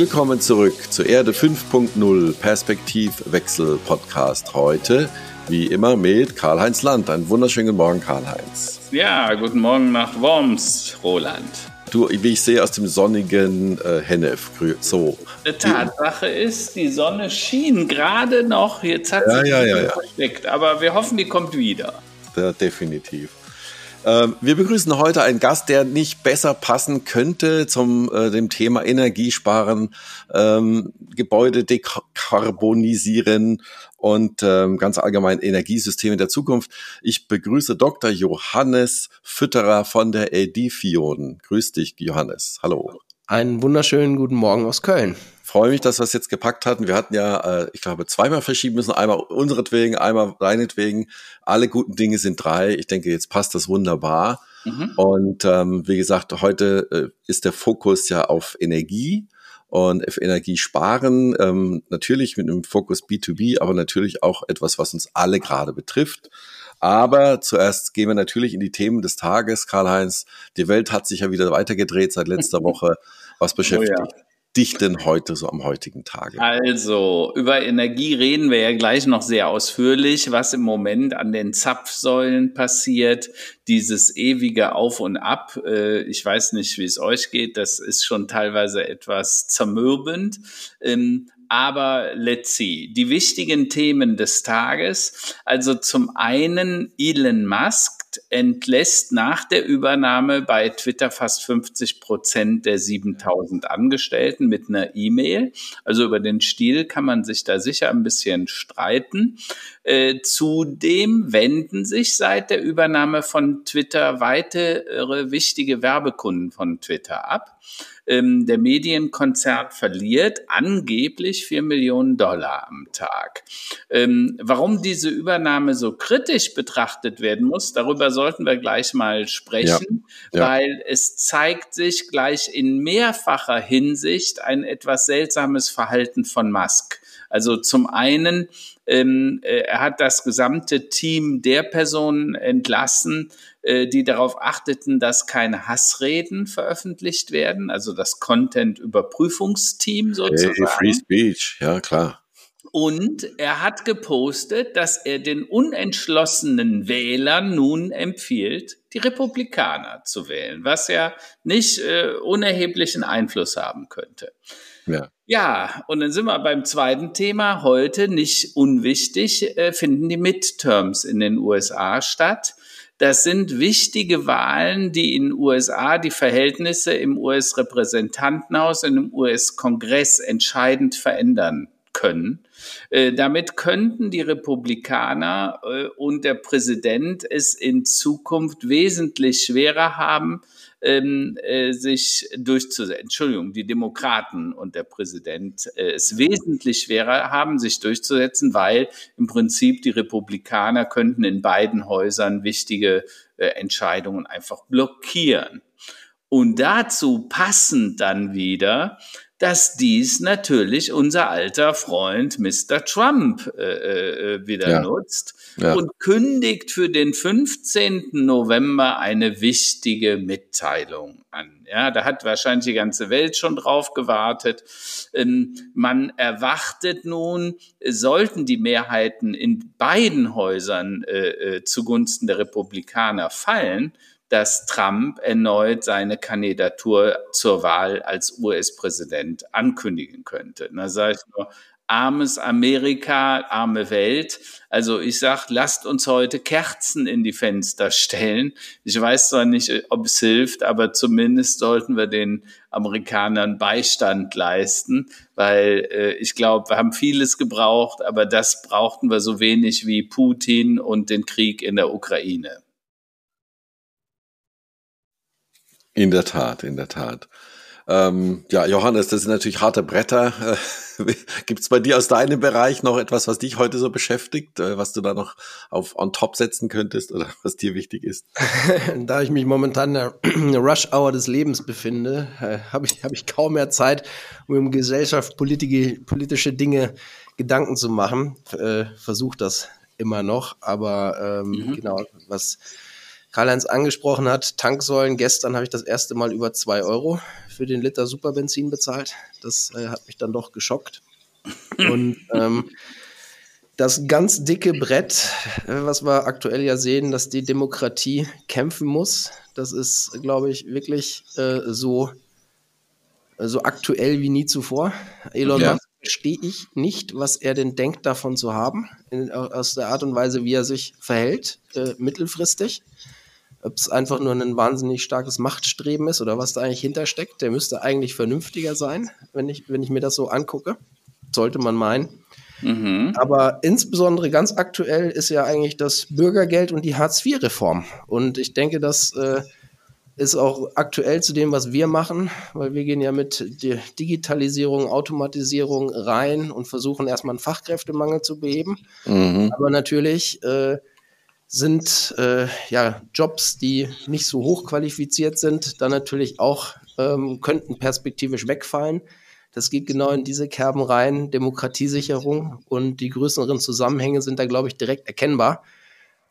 Willkommen zurück zu Erde 5.0 Perspektivwechsel Podcast heute. Wie immer mit Karl-Heinz Land. Einen wunderschönen Morgen, Karl-Heinz. Ja, guten Morgen nach Worms, Roland. Du, wie ich sehe, aus dem sonnigen äh, Hennef. So. Die Tatsache ist, die Sonne schien gerade noch. Jetzt hat sie ja, ja, ja. versteckt. Aber wir hoffen, die kommt wieder. Ja, definitiv. Ähm, wir begrüßen heute einen Gast, der nicht besser passen könnte zum äh, dem Thema Energiesparen, ähm, Gebäude dekarbonisieren und ähm, ganz allgemein Energiesysteme der Zukunft. Ich begrüße Dr. Johannes Fütterer von der Edifion. Grüß dich, Johannes. Hallo. Einen wunderschönen guten Morgen aus Köln freue mich, dass wir es jetzt gepackt hatten. Wir hatten ja, äh, ich glaube, zweimal verschieben müssen. Einmal unseretwegen, einmal deinetwegen. Alle guten Dinge sind drei. Ich denke, jetzt passt das wunderbar. Mhm. Und ähm, wie gesagt, heute äh, ist der Fokus ja auf Energie und auf Energie sparen. Ähm, natürlich mit einem Fokus B2B, aber natürlich auch etwas, was uns alle gerade betrifft. Aber zuerst gehen wir natürlich in die Themen des Tages, Karl-Heinz. Die Welt hat sich ja wieder weitergedreht seit letzter Woche. Was beschäftigt oh ja dich denn heute so am heutigen Tage? Also, über Energie reden wir ja gleich noch sehr ausführlich, was im Moment an den Zapfsäulen passiert, dieses ewige Auf und Ab. Äh, ich weiß nicht, wie es euch geht, das ist schon teilweise etwas zermürbend. Ähm, aber let's see. Die wichtigen Themen des Tages. Also zum einen Elon Musk entlässt nach der Übernahme bei Twitter fast 50 Prozent der 7000 Angestellten mit einer E-Mail. Also über den Stil kann man sich da sicher ein bisschen streiten. Äh, zudem wenden sich seit der Übernahme von Twitter weitere wichtige Werbekunden von Twitter ab. Ähm, der Medienkonzern verliert angeblich vier Millionen Dollar am Tag. Ähm, warum diese Übernahme so kritisch betrachtet werden muss, darüber sollten wir gleich mal sprechen, ja. Ja. weil es zeigt sich gleich in mehrfacher Hinsicht ein etwas seltsames Verhalten von Musk. Also zum einen, ähm, äh, er hat das gesamte Team der Personen entlassen, äh, die darauf achteten, dass keine Hassreden veröffentlicht werden, also das Content-Überprüfungsteam sozusagen. Hey, Free Speech, ja klar. Und er hat gepostet, dass er den unentschlossenen Wählern nun empfiehlt, die Republikaner zu wählen, was ja nicht äh, unerheblichen Einfluss haben könnte. Ja. Ja, und dann sind wir beim zweiten Thema. Heute, nicht unwichtig, äh, finden die Midterms in den USA statt. Das sind wichtige Wahlen, die in den USA die Verhältnisse im US-Repräsentantenhaus und im US-Kongress entscheidend verändern können. Äh, damit könnten die Republikaner äh, und der Präsident es in Zukunft wesentlich schwerer haben, ähm, äh, sich durchzusetzen. Entschuldigung, die Demokraten und der Präsident äh, es wesentlich schwerer haben, sich durchzusetzen, weil im Prinzip die Republikaner könnten in beiden Häusern wichtige äh, Entscheidungen einfach blockieren. Und dazu passend dann wieder dass dies natürlich unser alter Freund Mr. Trump äh, äh, wieder ja. nutzt ja. und kündigt für den 15. November eine wichtige Mitteilung an. Ja, da hat wahrscheinlich die ganze Welt schon drauf gewartet. Ähm, man erwartet nun, sollten die Mehrheiten in beiden Häusern äh, äh zugunsten der Republikaner fallen, dass Trump erneut seine Kandidatur zur Wahl als US-Präsident ankündigen könnte. Da sage ich nur, armes Amerika, arme Welt. Also ich sag, lasst uns heute Kerzen in die Fenster stellen. Ich weiß zwar nicht, ob es hilft, aber zumindest sollten wir den Amerikanern Beistand leisten, weil äh, ich glaube, wir haben vieles gebraucht, aber das brauchten wir so wenig wie Putin und den Krieg in der Ukraine. In der Tat, in der Tat. Ähm, ja, Johannes, das sind natürlich harte Bretter. Gibt es bei dir aus deinem Bereich noch etwas, was dich heute so beschäftigt, äh, was du da noch auf on top setzen könntest oder was dir wichtig ist? da ich mich momentan in der Rush-Hour des Lebens befinde, äh, habe ich, hab ich kaum mehr Zeit, um um gesellschaftspolitische politische Dinge Gedanken zu machen. Äh, Versuche das immer noch, aber ähm, mhm. genau, was Karl-Heinz angesprochen hat, Tanksäulen. Gestern habe ich das erste Mal über zwei Euro für den Liter Superbenzin bezahlt. Das äh, hat mich dann doch geschockt. Und ähm, das ganz dicke Brett, äh, was wir aktuell ja sehen, dass die Demokratie kämpfen muss, das ist, glaube ich, wirklich äh, so, so aktuell wie nie zuvor. Elon ja. Musk verstehe ich nicht, was er denn denkt, davon zu haben, in, aus der Art und Weise, wie er sich verhält, äh, mittelfristig. Ob es einfach nur ein wahnsinnig starkes Machtstreben ist oder was da eigentlich hintersteckt. Der müsste eigentlich vernünftiger sein, wenn ich, wenn ich mir das so angucke. Sollte man meinen. Mhm. Aber insbesondere ganz aktuell ist ja eigentlich das Bürgergeld und die Hartz-IV-Reform. Und ich denke, das äh, ist auch aktuell zu dem, was wir machen, weil wir gehen ja mit der Digitalisierung, Automatisierung rein und versuchen erstmal einen Fachkräftemangel zu beheben. Mhm. Aber natürlich äh, sind äh, ja Jobs, die nicht so hoch qualifiziert sind, dann natürlich auch ähm, könnten perspektivisch wegfallen. Das geht genau in diese Kerben rein, Demokratiesicherung und die größeren Zusammenhänge sind da, glaube ich, direkt erkennbar.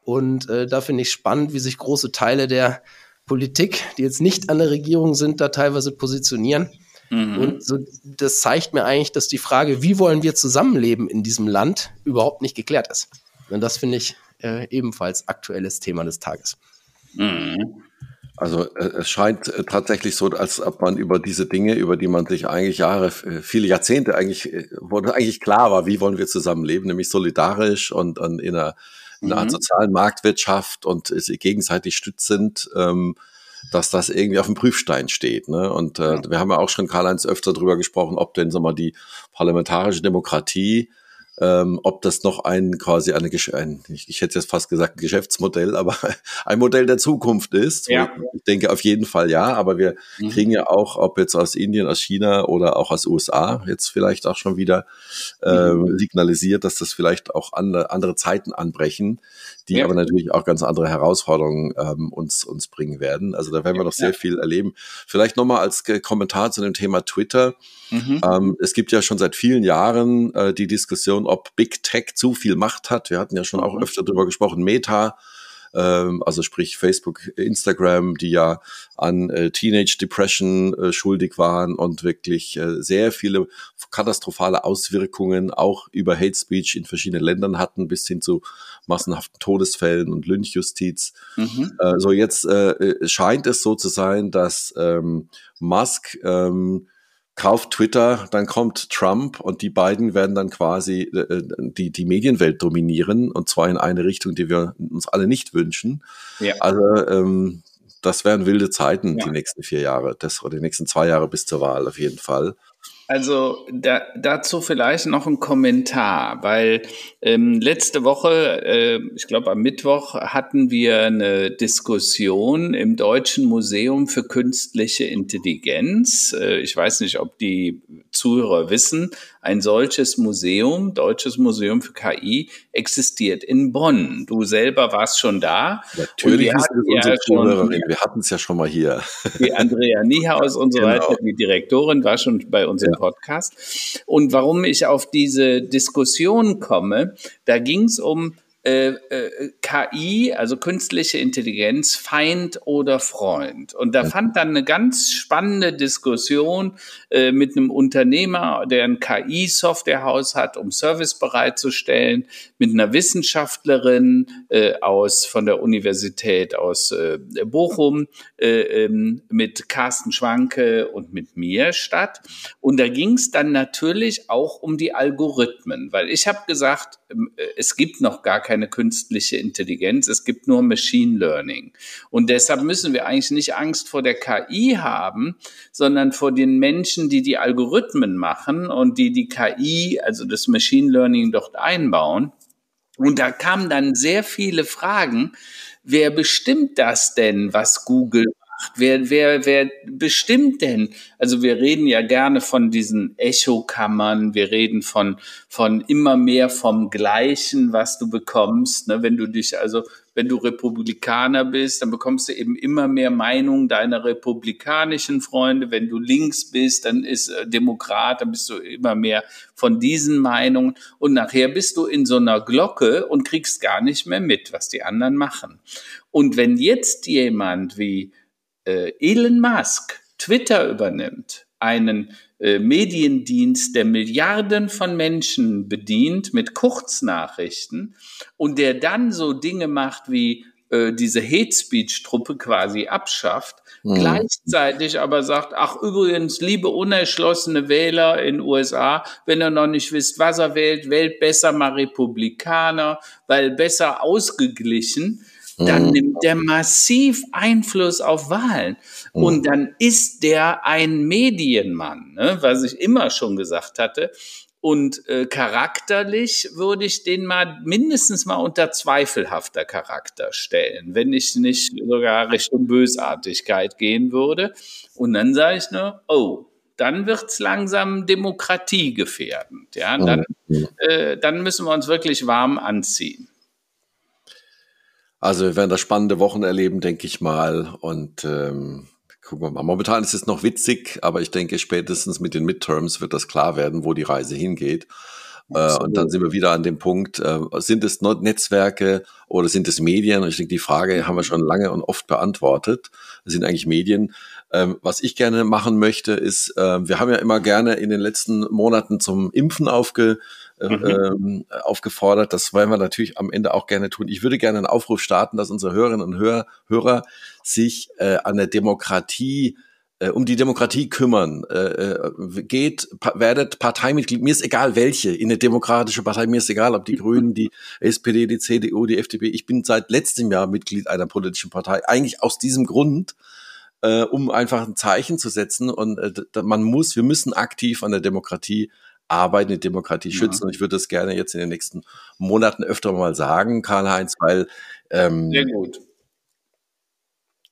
Und äh, da finde ich spannend, wie sich große Teile der Politik, die jetzt nicht an der Regierung sind, da teilweise positionieren. Mhm. Und so, das zeigt mir eigentlich, dass die Frage, wie wollen wir zusammenleben in diesem Land, überhaupt nicht geklärt ist. Und das finde ich äh, ebenfalls aktuelles Thema des Tages. Mhm. Also äh, es scheint äh, tatsächlich so, als ob man über diese Dinge, über die man sich eigentlich Jahre, äh, viele Jahrzehnte eigentlich, wo eigentlich klar war, wie wollen wir zusammenleben, nämlich solidarisch und, und in einer in einer mhm. sozialen Marktwirtschaft und gegenseitig stützend, ähm, dass das irgendwie auf dem Prüfstein steht. Ne? Und äh, wir haben ja auch schon Karl-Heinz öfter darüber gesprochen, ob denn sag mal, die parlamentarische Demokratie ähm, ob das noch ein quasi eine, ein, ich, ich hätte jetzt fast gesagt Geschäftsmodell, aber ein Modell der Zukunft ist. Ja. Ich denke auf jeden Fall ja, aber wir mhm. kriegen ja auch, ob jetzt aus Indien, aus China oder auch aus USA, jetzt vielleicht auch schon wieder äh, mhm. signalisiert, dass das vielleicht auch andere, andere Zeiten anbrechen, die ja. aber natürlich auch ganz andere Herausforderungen ähm, uns, uns bringen werden. Also da werden wir noch sehr viel erleben. Vielleicht nochmal als Kommentar zu dem Thema Twitter. Mhm. Ähm, es gibt ja schon seit vielen Jahren äh, die Diskussion, ob Big Tech zu viel Macht hat. Wir hatten ja schon auch mhm. öfter darüber gesprochen, Meta ähm, also sprich Facebook, Instagram, die ja an äh, Teenage Depression äh, schuldig waren und wirklich äh, sehr viele katastrophale Auswirkungen auch über Hate Speech in verschiedenen Ländern hatten, bis hin zu massenhaften Todesfällen und Lynchjustiz. Mhm. So jetzt scheint es so zu sein, dass ähm, Musk ähm, kauft Twitter, dann kommt Trump und die beiden werden dann quasi äh, die, die Medienwelt dominieren und zwar in eine Richtung, die wir uns alle nicht wünschen. Ja. Also ähm, das wären wilde Zeiten, ja. die nächsten vier Jahre, das oder die nächsten zwei Jahre bis zur Wahl auf jeden Fall. Also da, dazu vielleicht noch ein Kommentar, weil ähm, letzte Woche, äh, ich glaube am Mittwoch, hatten wir eine Diskussion im Deutschen Museum für künstliche Intelligenz. Äh, ich weiß nicht, ob die Zuhörer wissen, ein solches Museum, Deutsches Museum für KI, existiert in Bonn. Du selber warst schon da. Natürlich es unsere ja Zuhörerin. Wir hatten es ja schon mal hier. Die Andrea Niehaus und so genau. weiter, die Direktorin, war schon bei uns ja. im Podcast. Und warum ich auf diese Diskussion komme, da ging es um äh, äh, KI, also künstliche Intelligenz, Feind oder Freund. Und da fand dann eine ganz spannende Diskussion äh, mit einem Unternehmer, der ein KI-Softwarehaus hat, um Service bereitzustellen, mit einer Wissenschaftlerin äh, aus von der Universität aus äh, Bochum, äh, ähm, mit Carsten Schwanke und mit mir statt. Und da ging es dann natürlich auch um die Algorithmen, weil ich habe gesagt, ähm, es gibt noch gar keine keine künstliche Intelligenz, es gibt nur Machine Learning. Und deshalb müssen wir eigentlich nicht Angst vor der KI haben, sondern vor den Menschen, die die Algorithmen machen und die die KI, also das Machine Learning dort einbauen. Und da kamen dann sehr viele Fragen. Wer bestimmt das denn, was Google Wer, wer, wer bestimmt denn? Also wir reden ja gerne von diesen Echokammern, wir reden von, von immer mehr vom Gleichen, was du bekommst. Ne? Wenn du dich also wenn du Republikaner bist, dann bekommst du eben immer mehr Meinung deiner republikanischen Freunde. Wenn du links bist, dann ist äh, Demokrat, dann bist du immer mehr von diesen Meinungen. Und nachher bist du in so einer Glocke und kriegst gar nicht mehr mit, was die anderen machen. Und wenn jetzt jemand wie äh, Elon Musk Twitter übernimmt, einen äh, Mediendienst, der Milliarden von Menschen bedient mit Kurznachrichten und der dann so Dinge macht wie äh, diese Hate Speech Truppe quasi abschafft, mhm. gleichzeitig aber sagt, ach übrigens, liebe unerschlossene Wähler in USA, wenn ihr noch nicht wisst, was er wählt, wählt besser mal Republikaner, weil besser ausgeglichen dann mhm. nimmt der massiv Einfluss auf Wahlen. Mhm. Und dann ist der ein Medienmann, ne, was ich immer schon gesagt hatte. Und äh, charakterlich würde ich den mal mindestens mal unter zweifelhafter Charakter stellen, wenn ich nicht sogar Richtung Bösartigkeit gehen würde. Und dann sage ich nur, oh, dann wird's langsam demokratiegefährdend. Ja, dann, mhm. äh, dann müssen wir uns wirklich warm anziehen. Also wir werden da spannende Wochen erleben, denke ich mal. Und ähm, gucken wir mal. Momentan ist es noch witzig, aber ich denke, spätestens mit den Midterms wird das klar werden, wo die Reise hingeht. Äh, und dann sind wir wieder an dem Punkt, äh, sind es Netzwerke oder sind es Medien? Und ich denke, die Frage haben wir schon lange und oft beantwortet. Es sind eigentlich Medien. Ähm, was ich gerne machen möchte, ist, äh, wir haben ja immer gerne in den letzten Monaten zum Impfen aufge äh, mhm. ähm, aufgefordert. Das wollen wir natürlich am Ende auch gerne tun. Ich würde gerne einen Aufruf starten, dass unsere Hörerinnen und Hörer, Hörer sich äh, an der Demokratie äh, um die Demokratie kümmern. Äh, äh geht, werdet Parteimitglied, mir ist egal welche, in eine demokratische Partei, mir ist egal, ob die Grünen, die SPD, die CDU, die FDP. Ich bin seit letztem Jahr Mitglied einer politischen Partei, eigentlich aus diesem Grund, äh, um einfach ein Zeichen zu setzen. Und äh, man muss, wir müssen aktiv an der Demokratie arbeiten, die Demokratie schützen. Ja. Und ich würde das gerne jetzt in den nächsten Monaten öfter mal sagen, Karl-Heinz, weil ähm, Sehr gut.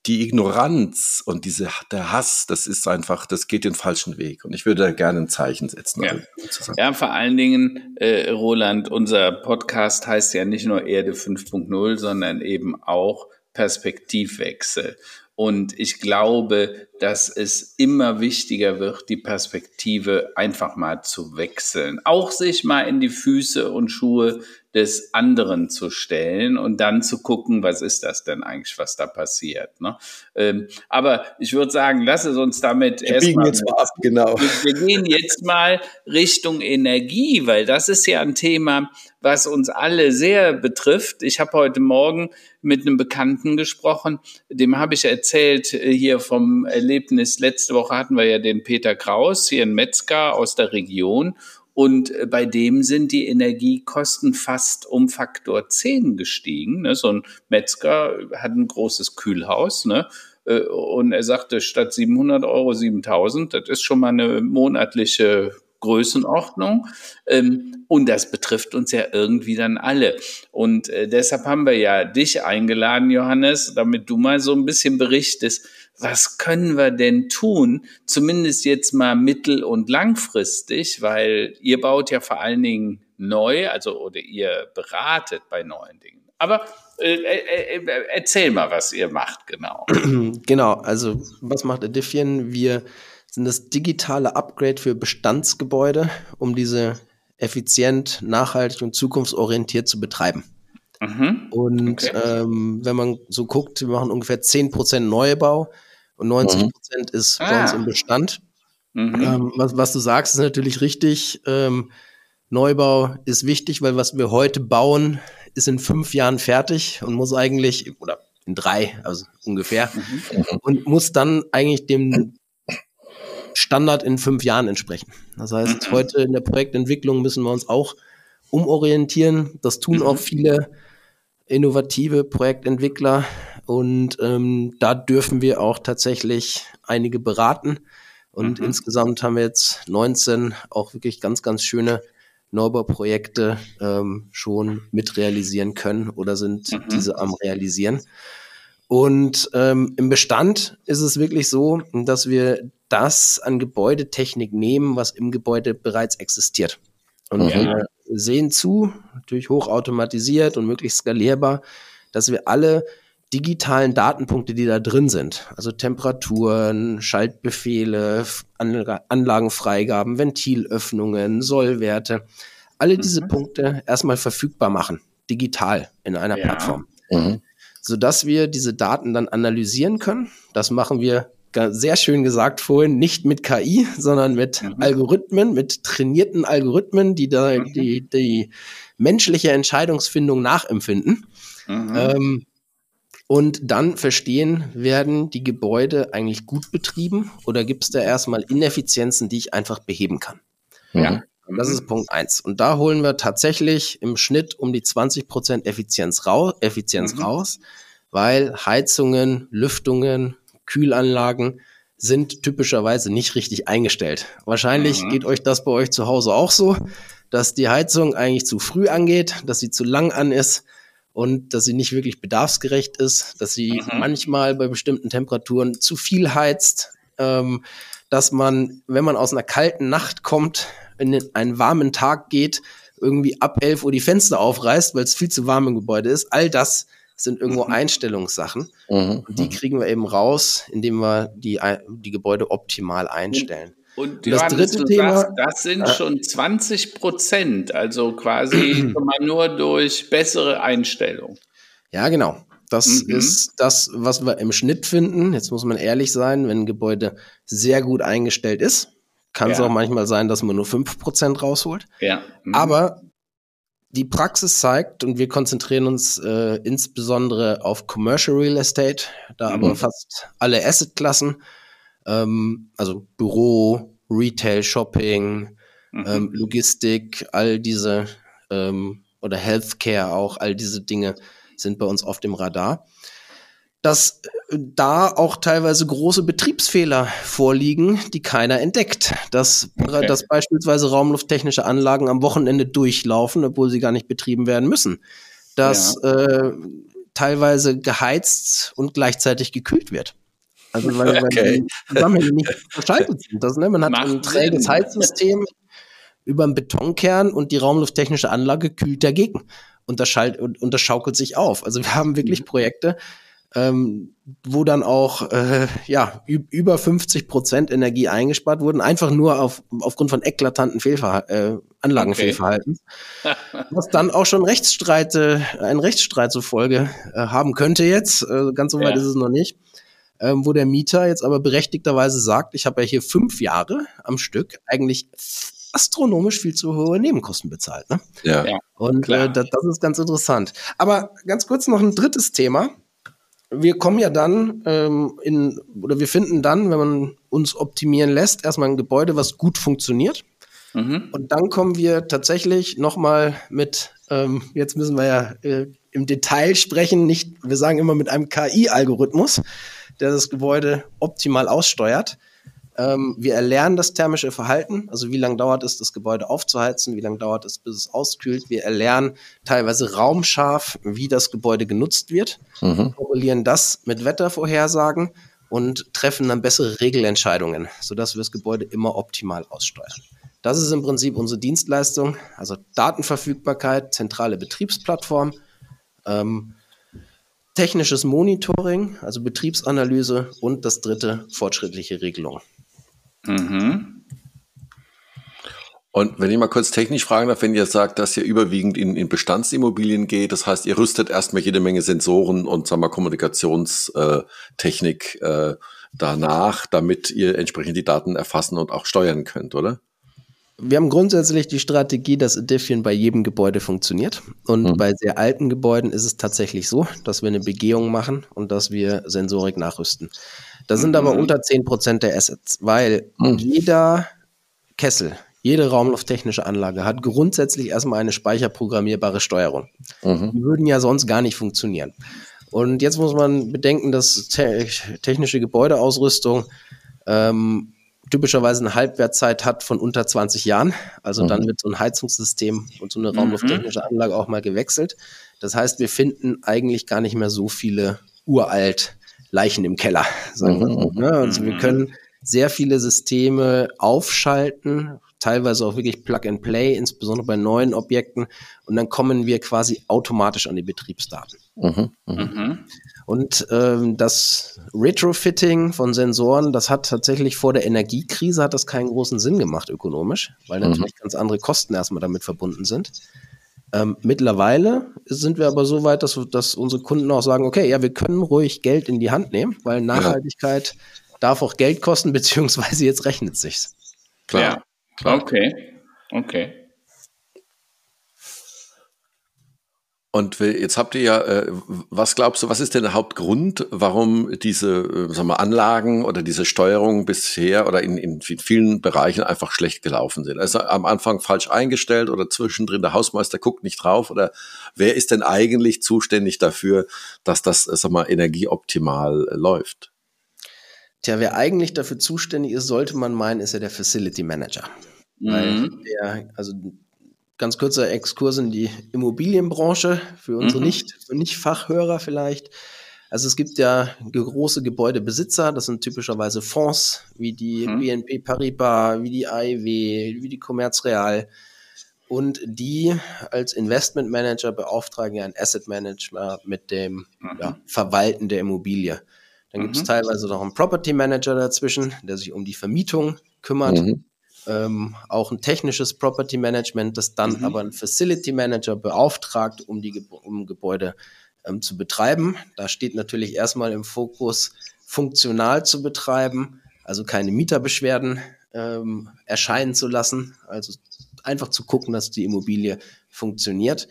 die Ignoranz und diese, der Hass, das ist einfach, das geht den falschen Weg. Und ich würde da gerne ein Zeichen setzen. Ja, also, ja vor allen Dingen, äh, Roland, unser Podcast heißt ja nicht nur Erde 5.0, sondern eben auch Perspektivwechsel. Und ich glaube, dass es immer wichtiger wird, die Perspektive einfach mal zu wechseln. Auch sich mal in die Füße und Schuhe des anderen zu stellen und dann zu gucken, was ist das denn eigentlich, was da passiert. Ne? Ähm, aber ich würde sagen, lass es uns damit erstmal. Jetzt mal ab, genau. Wir, wir gehen jetzt mal Richtung Energie, weil das ist ja ein Thema, was uns alle sehr betrifft. Ich habe heute Morgen mit einem Bekannten gesprochen, dem habe ich erzählt äh, hier vom Erlebnis. Letzte Woche hatten wir ja den Peter Kraus, hier ein Metzger aus der Region. Und äh, bei dem sind die Energiekosten fast um Faktor 10 gestiegen. Ne? So ein Metzger hat ein großes Kühlhaus. Ne? Äh, und er sagte, statt 700 Euro 7000, das ist schon mal eine monatliche Größenordnung. Ähm, und das betrifft uns ja irgendwie dann alle. Und äh, deshalb haben wir ja dich eingeladen, Johannes, damit du mal so ein bisschen berichtest, was können wir denn tun, zumindest jetzt mal mittel- und langfristig, weil ihr baut ja vor allen Dingen neu, also oder ihr beratet bei neuen Dingen. Aber äh, äh, äh, erzähl mal, was ihr macht, genau. Genau, also was macht Edifian? Wir sind das digitale Upgrade für Bestandsgebäude, um diese effizient, nachhaltig und zukunftsorientiert zu betreiben. Mhm. Und okay. ähm, wenn man so guckt, wir machen ungefähr 10% Neubau und 90% mhm. ist ah. bei uns im Bestand. Mhm. Ähm, was, was, du sagst, ist natürlich richtig. Ähm, Neubau ist wichtig, weil was wir heute bauen, ist in fünf Jahren fertig und muss eigentlich, oder in drei, also ungefähr, mhm. und muss dann eigentlich dem Standard in fünf Jahren entsprechen. Das heißt, mhm. heute in der Projektentwicklung müssen wir uns auch umorientieren. Das tun auch mhm. viele innovative Projektentwickler und ähm, da dürfen wir auch tatsächlich einige beraten. Und mhm. insgesamt haben wir jetzt 19 auch wirklich ganz, ganz schöne Neubauprojekte ähm, schon mitrealisieren können oder sind mhm. diese am realisieren. Und ähm, im Bestand ist es wirklich so, dass wir das an Gebäudetechnik nehmen, was im Gebäude bereits existiert. Und mhm. wir sehen zu, natürlich hochautomatisiert und möglichst skalierbar, dass wir alle digitalen Datenpunkte, die da drin sind, also Temperaturen, Schaltbefehle, Anlagenfreigaben, Ventilöffnungen, Sollwerte, alle diese mhm. Punkte erstmal verfügbar machen, digital in einer ja. Plattform. Mhm. Sodass wir diese Daten dann analysieren können. Das machen wir sehr schön gesagt vorhin, nicht mit KI, sondern mit mhm. Algorithmen, mit trainierten Algorithmen, die da mhm. die, die menschliche Entscheidungsfindung nachempfinden. Mhm. Ähm, und dann verstehen, werden die Gebäude eigentlich gut betrieben oder gibt es da erstmal Ineffizienzen, die ich einfach beheben kann? Ja. Und das ist Punkt eins. Und da holen wir tatsächlich im Schnitt um die 20 Prozent Effizienz, rau Effizienz mhm. raus, weil Heizungen, Lüftungen, Kühlanlagen sind typischerweise nicht richtig eingestellt. Wahrscheinlich mhm. geht euch das bei euch zu Hause auch so, dass die Heizung eigentlich zu früh angeht, dass sie zu lang an ist und dass sie nicht wirklich bedarfsgerecht ist, dass sie mhm. manchmal bei bestimmten Temperaturen zu viel heizt, ähm, dass man, wenn man aus einer kalten Nacht kommt, in einen warmen Tag geht, irgendwie ab 11 Uhr die Fenster aufreißt, weil es viel zu warm im Gebäude ist. All das sind irgendwo mhm. Einstellungssachen. Mhm. Und die kriegen wir eben raus, indem wir die, die Gebäude optimal einstellen. Und, und das dritte Thema, sagst, das sind äh, schon 20 Prozent, also quasi nur durch bessere Einstellung. Ja, genau. Das mhm. ist das, was wir im Schnitt finden. Jetzt muss man ehrlich sein, wenn ein Gebäude sehr gut eingestellt ist, kann es ja. auch manchmal sein, dass man nur 5% rausholt. Ja. Mhm. Aber die Praxis zeigt, und wir konzentrieren uns äh, insbesondere auf Commercial Real Estate, da mhm. aber fast alle Assetklassen, ähm, also Büro, Retail, Shopping, mhm. ähm, Logistik, all diese ähm, oder Healthcare auch, all diese Dinge sind bei uns auf dem Radar dass äh, da auch teilweise große Betriebsfehler vorliegen, die keiner entdeckt. Dass, okay. dass beispielsweise raumlufttechnische Anlagen am Wochenende durchlaufen, obwohl sie gar nicht betrieben werden müssen. Dass ja. äh, teilweise geheizt und gleichzeitig gekühlt wird. Also weil, okay. die Zusammenhänge nicht verschaltet sind. Das, ne, man hat Macht ein träges Heizsystem über einen Betonkern und die raumlufttechnische Anlage kühlt dagegen. Und das, schalt, und, und das schaukelt sich auf. Also wir haben wirklich mhm. Projekte, ähm, wo dann auch äh, ja über 50 Prozent Energie eingespart wurden, einfach nur auf, aufgrund von eklatanten Fehlverha äh, Anlagenfehlverhaltens, okay. was dann auch schon Rechtsstreite, ein Rechtsstreit zur Folge äh, haben könnte jetzt, äh, ganz so weit ja. ist es noch nicht, ähm, wo der Mieter jetzt aber berechtigterweise sagt, ich habe ja hier fünf Jahre am Stück eigentlich astronomisch viel zu hohe Nebenkosten bezahlt. Ne? Ja. Und äh, das, das ist ganz interessant. Aber ganz kurz noch ein drittes Thema wir kommen ja dann ähm, in, oder wir finden dann, wenn man uns optimieren lässt, erstmal ein Gebäude, was gut funktioniert. Mhm. Und dann kommen wir tatsächlich nochmal mit, ähm, jetzt müssen wir ja äh, im Detail sprechen, nicht, wir sagen immer mit einem KI-Algorithmus, der das Gebäude optimal aussteuert. Ähm, wir erlernen das thermische Verhalten, also wie lange dauert es, das Gebäude aufzuheizen, wie lange dauert es, bis es auskühlt. Wir erlernen teilweise raumscharf, wie das Gebäude genutzt wird, mhm. korrelieren das mit Wettervorhersagen und treffen dann bessere Regelentscheidungen, sodass wir das Gebäude immer optimal aussteuern. Das ist im Prinzip unsere Dienstleistung, also Datenverfügbarkeit, zentrale Betriebsplattform, ähm, technisches Monitoring, also Betriebsanalyse und das dritte fortschrittliche Regelung. Mhm. Und wenn ich mal kurz technisch fragen darf, wenn ihr sagt, dass ihr überwiegend in, in Bestandsimmobilien geht, das heißt, ihr rüstet erstmal jede Menge Sensoren und sagen wir, Kommunikationstechnik äh, danach, damit ihr entsprechend die Daten erfassen und auch steuern könnt, oder? Wir haben grundsätzlich die Strategie, dass Edifion bei jedem Gebäude funktioniert. Und mhm. bei sehr alten Gebäuden ist es tatsächlich so, dass wir eine Begehung machen und dass wir Sensorik nachrüsten. Das sind aber mhm. unter 10% der Assets, weil mhm. jeder Kessel, jede raumlufttechnische Anlage hat grundsätzlich erstmal eine speicherprogrammierbare Steuerung. Mhm. Die würden ja sonst gar nicht funktionieren. Und jetzt muss man bedenken, dass te technische Gebäudeausrüstung ähm, typischerweise eine Halbwertzeit hat von unter 20 Jahren. Also mhm. dann wird so ein Heizungssystem und so eine mhm. raumlufttechnische Anlage auch mal gewechselt. Das heißt, wir finden eigentlich gar nicht mehr so viele uralt Leichen im Keller. Sagen wir so, ne? Also wir können sehr viele Systeme aufschalten, teilweise auch wirklich Plug and Play, insbesondere bei neuen Objekten. Und dann kommen wir quasi automatisch an die Betriebsdaten. Mhm, mh. mhm. Und ähm, das Retrofitting von Sensoren, das hat tatsächlich vor der Energiekrise hat das keinen großen Sinn gemacht ökonomisch, weil mhm. natürlich ganz andere Kosten erstmal damit verbunden sind. Ähm, mittlerweile sind wir aber so weit, dass, dass unsere Kunden auch sagen, okay, ja, wir können ruhig Geld in die Hand nehmen, weil Nachhaltigkeit ja. darf auch Geld kosten, beziehungsweise jetzt rechnet sich's. Klar. Ja. Klar. Okay. Okay. Und jetzt habt ihr ja, äh, was glaubst du, was ist denn der Hauptgrund, warum diese äh, sagen wir, Anlagen oder diese Steuerung bisher oder in, in vielen Bereichen einfach schlecht gelaufen sind? Also am Anfang falsch eingestellt oder zwischendrin der Hausmeister guckt nicht drauf oder wer ist denn eigentlich zuständig dafür, dass das äh, sag mal, energieoptimal läuft? Tja, wer eigentlich dafür zuständig ist, sollte man meinen, ist ja der Facility Manager. Mhm. Weil der, also ganz kurzer Exkurs in die Immobilienbranche für unsere mhm. nicht, für Nicht-Fachhörer vielleicht. Also es gibt ja große Gebäudebesitzer, das sind typischerweise Fonds wie die mhm. BNP Paribas, wie die AIW, wie die Commerzreal. Und die als Investmentmanager beauftragen ja ein Asset Manager mit dem mhm. ja, Verwalten der Immobilie. Dann gibt es mhm. teilweise noch einen Property Manager dazwischen, der sich um die Vermietung kümmert. Mhm. Ähm, auch ein technisches Property Management, das dann mhm. aber ein Facility Manager beauftragt, um die um Gebäude ähm, zu betreiben. Da steht natürlich erstmal im Fokus, funktional zu betreiben, also keine Mieterbeschwerden ähm, erscheinen zu lassen, also einfach zu gucken, dass die Immobilie funktioniert.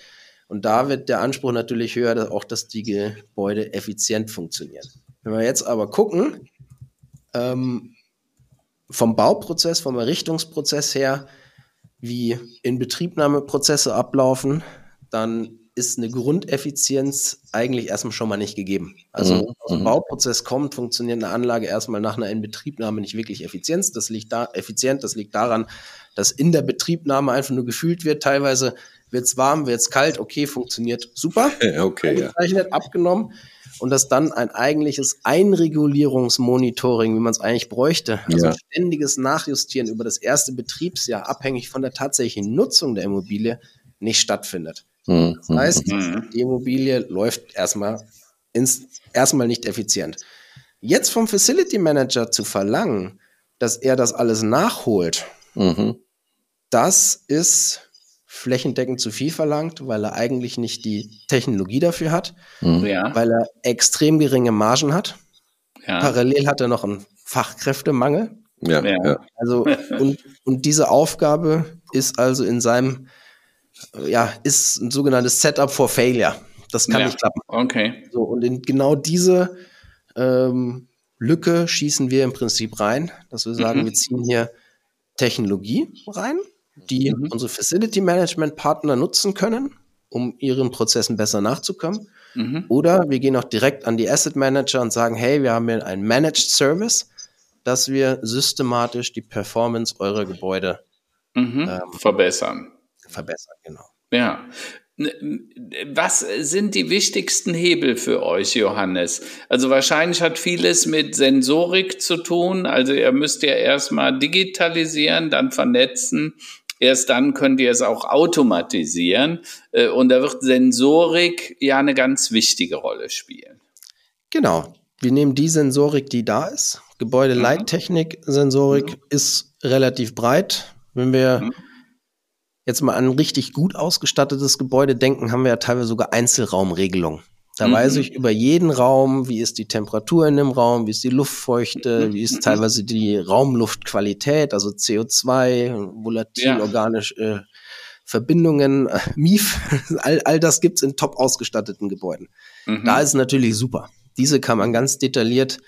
Und da wird der Anspruch natürlich höher, dass auch dass die Gebäude effizient funktionieren. Wenn wir jetzt aber gucken, ähm, vom Bauprozess, vom Errichtungsprozess her, wie Inbetriebnahmeprozesse ablaufen, dann ist eine Grundeffizienz eigentlich erstmal schon mal nicht gegeben. Also mhm. aus dem mhm. Bauprozess kommt, funktioniert eine Anlage erstmal nach einer Inbetriebnahme nicht wirklich effizient. Das liegt da effizient, das liegt daran, dass in der Betriebnahme einfach nur gefühlt wird. Teilweise wird es warm, wird es kalt, okay, funktioniert super. Okay, ja. abgenommen und dass dann ein eigentliches Einregulierungsmonitoring, wie man es eigentlich bräuchte, also ja. ständiges Nachjustieren über das erste Betriebsjahr, abhängig von der tatsächlichen Nutzung der Immobilie, nicht stattfindet. Mhm. Das heißt, mhm. die Immobilie läuft erstmal ins, erstmal nicht effizient. Jetzt vom Facility Manager zu verlangen, dass er das alles nachholt, mhm. das ist flächendeckend zu viel verlangt, weil er eigentlich nicht die Technologie dafür hat, mhm. ja. weil er extrem geringe Margen hat. Ja. Parallel hat er noch einen Fachkräftemangel. Ja, ja. Also, und, und diese Aufgabe ist also in seinem, ja, ist ein sogenanntes Setup for Failure. Das kann ja. nicht klappen. Okay. So, und in genau diese ähm, Lücke schießen wir im Prinzip rein, dass wir sagen, mhm. wir ziehen hier Technologie rein die mhm. unsere Facility Management Partner nutzen können, um ihren Prozessen besser nachzukommen. Mhm. Oder wir gehen auch direkt an die Asset Manager und sagen, hey, wir haben hier ein Managed Service, dass wir systematisch die Performance eurer Gebäude mhm. ähm, verbessern. Verbessern, genau. Ja. Was sind die wichtigsten Hebel für euch, Johannes? Also wahrscheinlich hat vieles mit Sensorik zu tun. Also ihr müsst ja erstmal digitalisieren, dann vernetzen Erst dann könnt ihr es auch automatisieren. Äh, und da wird Sensorik ja eine ganz wichtige Rolle spielen. Genau. Wir nehmen die Sensorik, die da ist. Gebäudeleittechnik-Sensorik mhm. ist relativ breit. Wenn wir mhm. jetzt mal an ein richtig gut ausgestattetes Gebäude denken, haben wir ja teilweise sogar Einzelraumregelungen. Da mhm. weiß ich über jeden Raum, wie ist die Temperatur in dem Raum, wie ist die Luftfeuchte, wie ist teilweise die Raumluftqualität, also CO2, volatil, ja. organisch äh, Verbindungen, äh, MIF, all, all das gibt's in top ausgestatteten Gebäuden. Mhm. Da ist natürlich super. Diese kann man ganz detailliert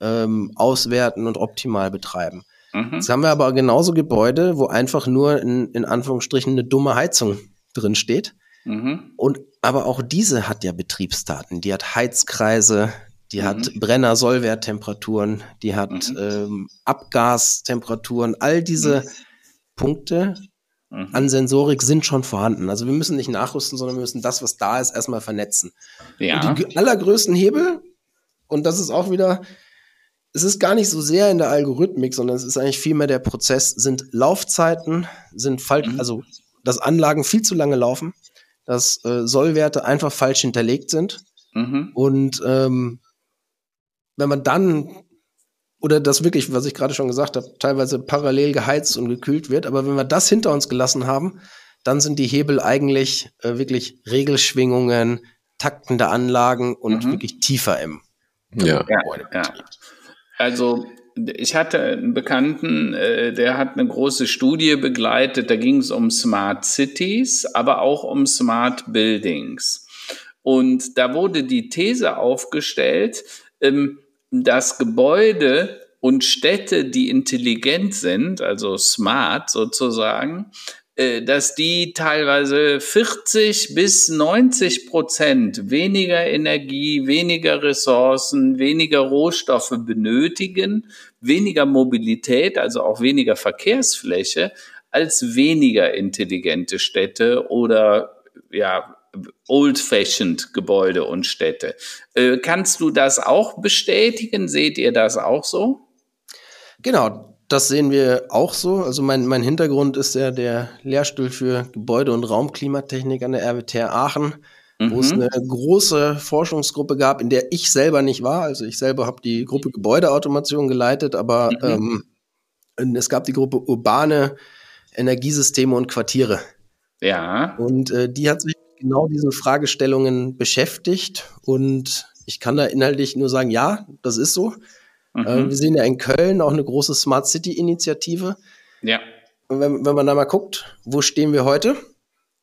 ähm, auswerten und optimal betreiben. Mhm. Jetzt haben wir aber genauso Gebäude, wo einfach nur in, in Anführungsstrichen eine dumme Heizung drin steht. Mhm. Und aber auch diese hat ja Betriebsdaten. Die hat Heizkreise, die mhm. hat Brenner-Sollwerttemperaturen, die hat mhm. ähm, Abgastemperaturen. All diese mhm. Punkte mhm. an Sensorik sind schon vorhanden. Also wir müssen nicht nachrüsten, sondern wir müssen das, was da ist, erstmal vernetzen. Ja. Und die allergrößten Hebel, und das ist auch wieder es ist gar nicht so sehr in der Algorithmik, sondern es ist eigentlich vielmehr der Prozess, sind Laufzeiten, sind falsch, mhm. also dass Anlagen viel zu lange laufen, dass äh, Sollwerte einfach falsch hinterlegt sind. Mhm. Und ähm, wenn man dann, oder das wirklich, was ich gerade schon gesagt habe, teilweise parallel geheizt und gekühlt wird, aber wenn wir das hinter uns gelassen haben, dann sind die Hebel eigentlich äh, wirklich Regelschwingungen, taktende Anlagen und mhm. wirklich tiefer im ja. ja, ja. Also ich hatte einen Bekannten, äh, der hat eine große Studie begleitet, da ging es um Smart Cities, aber auch um Smart Buildings. Und da wurde die These aufgestellt, ähm, dass Gebäude und Städte, die intelligent sind, also smart sozusagen, dass die teilweise 40 bis 90 Prozent weniger Energie, weniger Ressourcen, weniger Rohstoffe benötigen, weniger Mobilität, also auch weniger Verkehrsfläche, als weniger intelligente Städte oder ja, old-fashioned Gebäude und Städte. Äh, kannst du das auch bestätigen? Seht ihr das auch so? Genau, das sehen wir auch so. Also mein, mein Hintergrund ist ja der Lehrstuhl für Gebäude- und Raumklimatechnik an der RWTH Aachen, mhm. wo es mhm. eine große Forschungsgruppe gab, in der ich selber nicht war. Also ich selber habe die Gruppe Gebäudeautomation geleitet, aber mhm. ähm, es gab die Gruppe urbane Energiesysteme und Quartiere. Ja. Und äh, die hat sich genau diesen Fragestellungen beschäftigt und ich kann da inhaltlich nur sagen, ja, das ist so. Mhm. Äh, wir sehen ja in Köln auch eine große Smart City Initiative. Ja. Wenn, wenn man da mal guckt, wo stehen wir heute?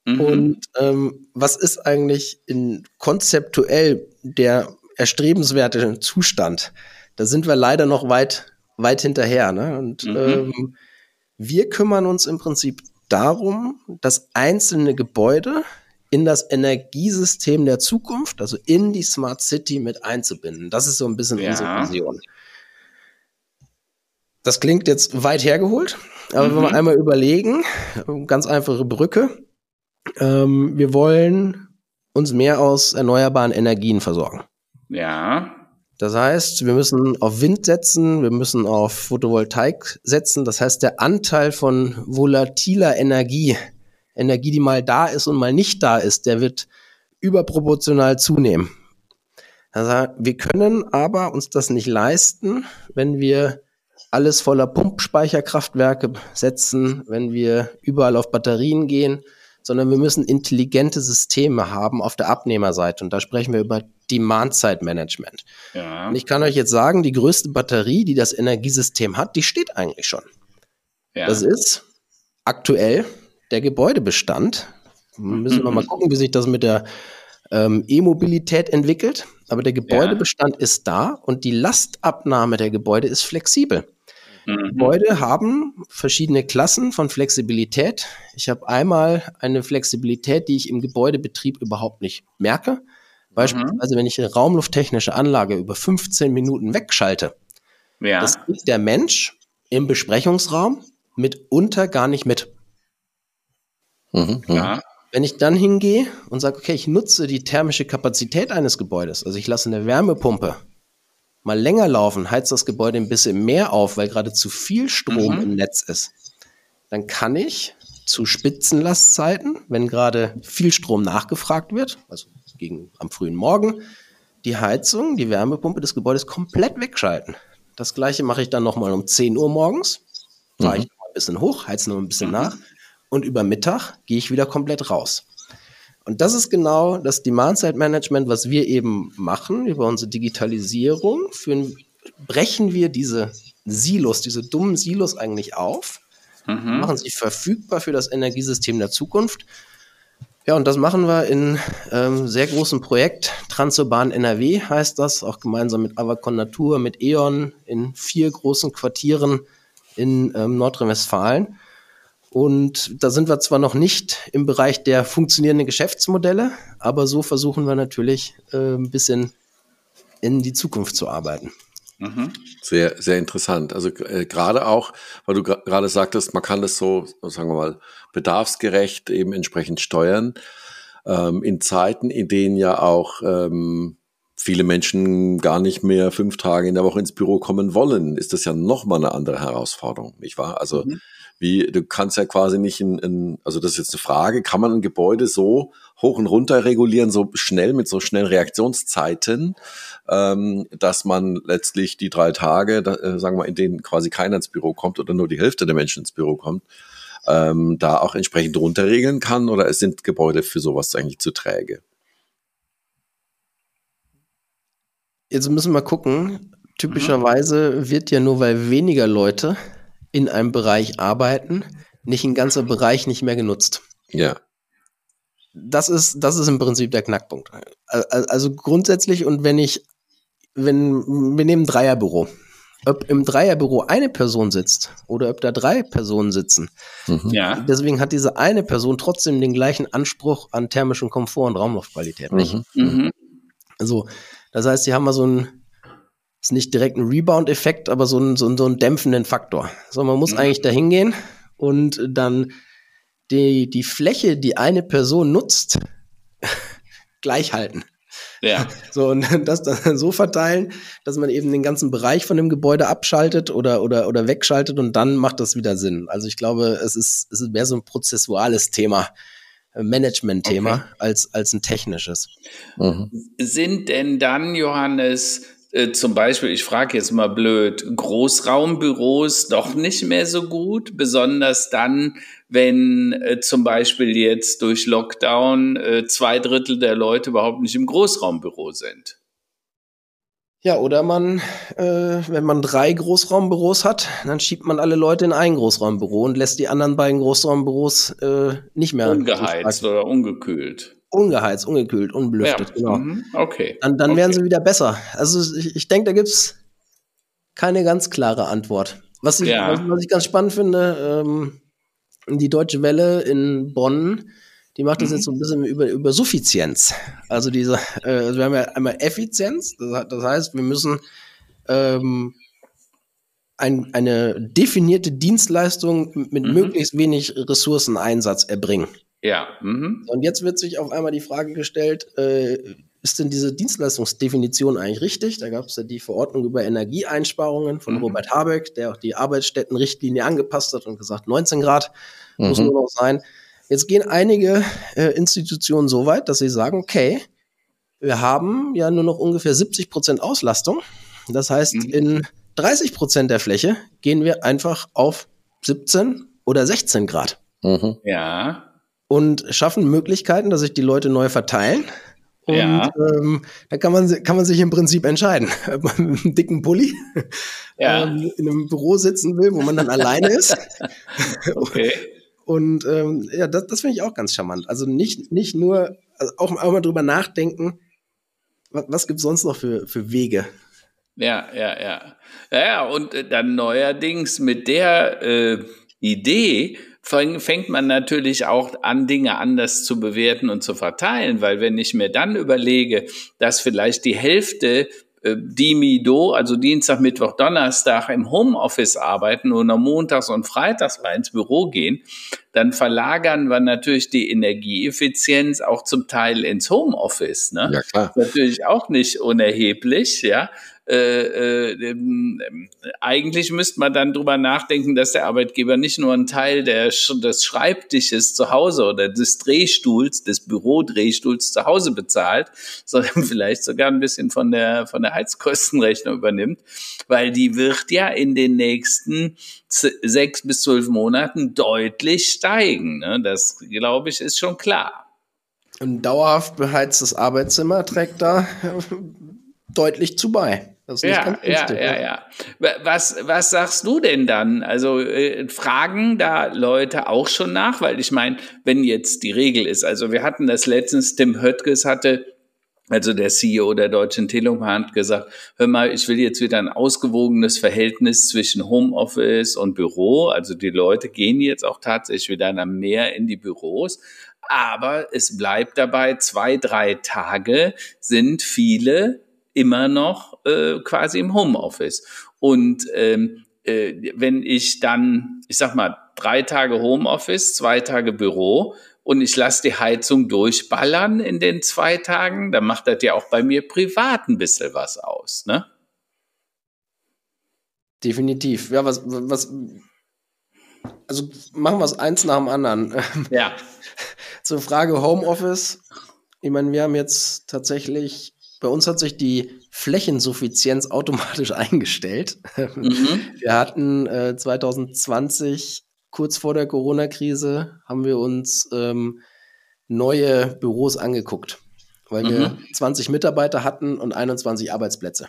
Mhm. Und ähm, was ist eigentlich in konzeptuell der erstrebenswerte Zustand? Da sind wir leider noch weit, weit hinterher. Ne? Und mhm. ähm, wir kümmern uns im Prinzip darum, dass einzelne Gebäude in das Energiesystem der Zukunft, also in die Smart City mit einzubinden. Das ist so ein bisschen ja. unsere Vision. Das klingt jetzt weit hergeholt, aber mhm. wenn wir einmal überlegen, ganz einfache Brücke, ähm, wir wollen uns mehr aus erneuerbaren Energien versorgen. Ja. Das heißt, wir müssen auf Wind setzen, wir müssen auf Photovoltaik setzen. Das heißt, der Anteil von volatiler Energie, Energie, die mal da ist und mal nicht da ist, der wird überproportional zunehmen. Also wir können aber uns das nicht leisten, wenn wir alles voller Pumpspeicherkraftwerke setzen, wenn wir überall auf Batterien gehen, sondern wir müssen intelligente Systeme haben auf der Abnehmerseite. Und da sprechen wir über Demand-Side-Management. Ja. Und ich kann euch jetzt sagen, die größte Batterie, die das Energiesystem hat, die steht eigentlich schon. Ja. Das ist aktuell der Gebäudebestand. Müssen wir mal gucken, wie sich das mit der ähm, E-Mobilität entwickelt. Aber der Gebäudebestand ja. ist da und die Lastabnahme der Gebäude ist flexibel. Mhm. Gebäude haben verschiedene Klassen von Flexibilität. Ich habe einmal eine Flexibilität, die ich im Gebäudebetrieb überhaupt nicht merke. Beispielsweise, mhm. wenn ich eine raumlufttechnische Anlage über 15 Minuten wegschalte, ja. das kriegt der Mensch im Besprechungsraum mitunter gar nicht mit. Mhm. Ja. Wenn ich dann hingehe und sage, okay, ich nutze die thermische Kapazität eines Gebäudes, also ich lasse eine Wärmepumpe mal länger laufen, heizt das Gebäude ein bisschen mehr auf, weil gerade zu viel Strom mhm. im Netz ist, dann kann ich zu Spitzenlastzeiten, wenn gerade viel Strom nachgefragt wird, also gegen am frühen Morgen, die Heizung, die Wärmepumpe des Gebäudes komplett wegschalten. Das gleiche mache ich dann nochmal um 10 Uhr morgens, fahre mhm. ich ein bisschen hoch, heize noch ein bisschen mhm. nach und über Mittag gehe ich wieder komplett raus. Und das ist genau das Demand-Side-Management, was wir eben machen über unsere Digitalisierung. Führen, brechen wir diese Silos, diese dummen Silos eigentlich auf, mhm. machen sie verfügbar für das Energiesystem der Zukunft. Ja, und das machen wir in ähm, sehr großem Projekt. Transurban NRW heißt das, auch gemeinsam mit Avacon Natur, mit E.ON in vier großen Quartieren in ähm, Nordrhein-Westfalen. Und da sind wir zwar noch nicht im Bereich der funktionierenden Geschäftsmodelle, aber so versuchen wir natürlich äh, ein bisschen in die Zukunft zu arbeiten. Mhm. Sehr, sehr interessant. Also äh, gerade auch, weil du gerade sagtest, man kann das so, sagen wir mal, bedarfsgerecht eben entsprechend steuern. Ähm, in Zeiten, in denen ja auch ähm, viele Menschen gar nicht mehr fünf Tage in der Woche ins Büro kommen wollen, ist das ja nochmal eine andere Herausforderung, nicht wahr? Also mhm. wie, du kannst ja quasi nicht in, in, also das ist jetzt eine Frage, kann man ein Gebäude so hoch und runter regulieren, so schnell, mit so schnellen Reaktionszeiten, ähm, dass man letztlich die drei Tage, da, äh, sagen wir, in denen quasi keiner ins Büro kommt oder nur die Hälfte der Menschen ins Büro kommt, ähm, da auch entsprechend runterregeln kann oder es sind Gebäude für sowas eigentlich zu träge? Jetzt müssen wir gucken. Typischerweise mhm. wird ja nur, weil weniger Leute in einem Bereich arbeiten, nicht ein ganzer Bereich nicht mehr genutzt. Ja. Das ist, das ist im Prinzip der Knackpunkt. Also grundsätzlich, und wenn ich, wenn, wir nehmen ein Dreierbüro. Ob im Dreierbüro eine Person sitzt oder ob da drei Personen sitzen. Mhm. Ja. Deswegen hat diese eine Person trotzdem den gleichen Anspruch an thermischen Komfort und Raumluftqualität. Nicht? Mhm. Mhm. So, das heißt, sie haben mal so ein, ist nicht direkt ein Rebound-Effekt, aber so einen, so, einen, so einen dämpfenden Faktor. So, man muss mhm. eigentlich da hingehen und dann die, die Fläche, die eine Person nutzt, gleich halten. Ja. So, und das dann so verteilen, dass man eben den ganzen Bereich von dem Gebäude abschaltet oder, oder, oder wegschaltet und dann macht das wieder Sinn. Also ich glaube, es ist, es ist mehr so ein prozessuales Thema. Management-Thema okay. als, als ein technisches. Mhm. Sind denn dann, Johannes, äh, zum Beispiel, ich frage jetzt mal blöd, Großraumbüros doch nicht mehr so gut, besonders dann, wenn äh, zum Beispiel jetzt durch Lockdown äh, zwei Drittel der Leute überhaupt nicht im Großraumbüro sind? Ja, oder man, äh, wenn man drei Großraumbüros hat, dann schiebt man alle Leute in ein Großraumbüro und lässt die anderen beiden Großraumbüros äh, nicht mehr. Ungeheizt oder ungekühlt. Ungeheizt, ungekühlt, unbelüftet, ja. genau. Mhm. Okay. Dann, dann okay. werden sie wieder besser. Also ich, ich denke, da gibt's keine ganz klare Antwort. Was ich, ja. was, was ich ganz spannend finde, ähm, die Deutsche Welle in Bonn die macht das jetzt so ein bisschen über, über Suffizienz. Also diese, äh, also wir haben ja einmal Effizienz, das, das heißt, wir müssen ähm, ein, eine definierte Dienstleistung mit mhm. möglichst wenig Ressourceneinsatz erbringen. Ja. Mhm. Und jetzt wird sich auf einmal die Frage gestellt, äh, ist denn diese Dienstleistungsdefinition eigentlich richtig? Da gab es ja die Verordnung über Energieeinsparungen von mhm. Robert Habeck, der auch die Arbeitsstättenrichtlinie angepasst hat und gesagt, 19 Grad mhm. muss nur noch sein. Jetzt gehen einige äh, Institutionen so weit, dass sie sagen, okay, wir haben ja nur noch ungefähr 70 Prozent Auslastung. Das heißt, mhm. in 30 Prozent der Fläche gehen wir einfach auf 17 oder 16 Grad. Mhm. Ja. Und schaffen Möglichkeiten, dass sich die Leute neu verteilen. Und ja. ähm, da kann man, kann man sich im Prinzip entscheiden, ob man mit einem dicken Pulli ja. ähm, in einem Büro sitzen will, wo man dann alleine ist. okay. Und ähm, ja, das, das finde ich auch ganz charmant. Also nicht, nicht nur, also auch, auch mal drüber nachdenken, was, was gibt es sonst noch für, für Wege? Ja, ja, ja. Ja, ja, und äh, dann neuerdings mit der äh, Idee fängt man natürlich auch an, Dinge anders zu bewerten und zu verteilen, weil wenn ich mir dann überlege, dass vielleicht die Hälfte äh, die Do, also Dienstag, Mittwoch, Donnerstag im Homeoffice arbeiten oder montags und freitags mal ins Büro gehen, dann verlagern wir natürlich die Energieeffizienz auch zum Teil ins Homeoffice. Ne? Ja, klar. Natürlich auch nicht unerheblich, ja. Äh, äh, eigentlich müsste man dann drüber nachdenken, dass der Arbeitgeber nicht nur einen Teil der, des Schreibtisches zu Hause oder des Drehstuhls, des Bürodrehstuhls zu Hause bezahlt, sondern vielleicht sogar ein bisschen von der, von der Heizkostenrechnung übernimmt, weil die wird ja in den nächsten sechs bis zwölf Monaten deutlich steigen. Ne? Das, glaube ich, ist schon klar. Ein dauerhaft beheiztes Arbeitszimmer trägt da deutlich zu bei. Das ist ja, ja, ja, ja. Was, was sagst du denn dann? Also äh, fragen da Leute auch schon nach? Weil ich meine, wenn jetzt die Regel ist, also wir hatten das letztens, Tim Höttges hatte, also der CEO der Deutschen Telekom gesagt, hör mal, ich will jetzt wieder ein ausgewogenes Verhältnis zwischen Homeoffice und Büro. Also die Leute gehen jetzt auch tatsächlich wieder mehr in die Büros. Aber es bleibt dabei, zwei, drei Tage sind viele immer noch äh, quasi im Homeoffice. Und ähm, äh, wenn ich dann, ich sag mal, drei Tage Homeoffice, zwei Tage Büro und ich lasse die Heizung durchballern in den zwei Tagen, dann macht das ja auch bei mir privat ein bisschen was aus, ne? Definitiv. Ja, was, was, also machen wir es eins nach dem anderen. Ja. Zur Frage Homeoffice. Ich meine, wir haben jetzt tatsächlich, bei uns hat sich die Flächensuffizienz automatisch eingestellt. Mhm. Wir hatten äh, 2020, kurz vor der Corona-Krise, haben wir uns ähm, neue Büros angeguckt, weil mhm. wir 20 Mitarbeiter hatten und 21 Arbeitsplätze.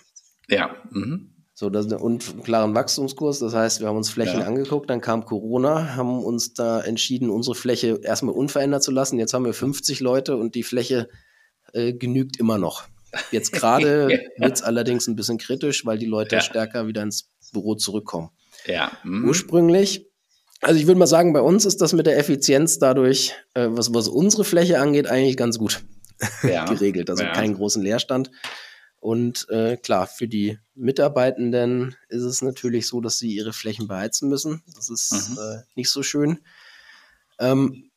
Ja. Mhm. So, das ist ein klaren Wachstumskurs. Das heißt, wir haben uns Flächen ja. angeguckt, dann kam Corona, haben uns da entschieden, unsere Fläche erstmal unverändert zu lassen. Jetzt haben wir 50 Leute und die Fläche äh, genügt immer noch. Jetzt gerade ja. wird es allerdings ein bisschen kritisch, weil die Leute ja. stärker wieder ins Büro zurückkommen. Ja. Mhm. Ursprünglich, also ich würde mal sagen, bei uns ist das mit der Effizienz dadurch, äh, was, was unsere Fläche angeht, eigentlich ganz gut geregelt. Also keinen großen Leerstand. Und äh, klar, für die Mitarbeitenden ist es natürlich so, dass sie ihre Flächen beheizen müssen. Das ist mhm. äh, nicht so schön. Ähm,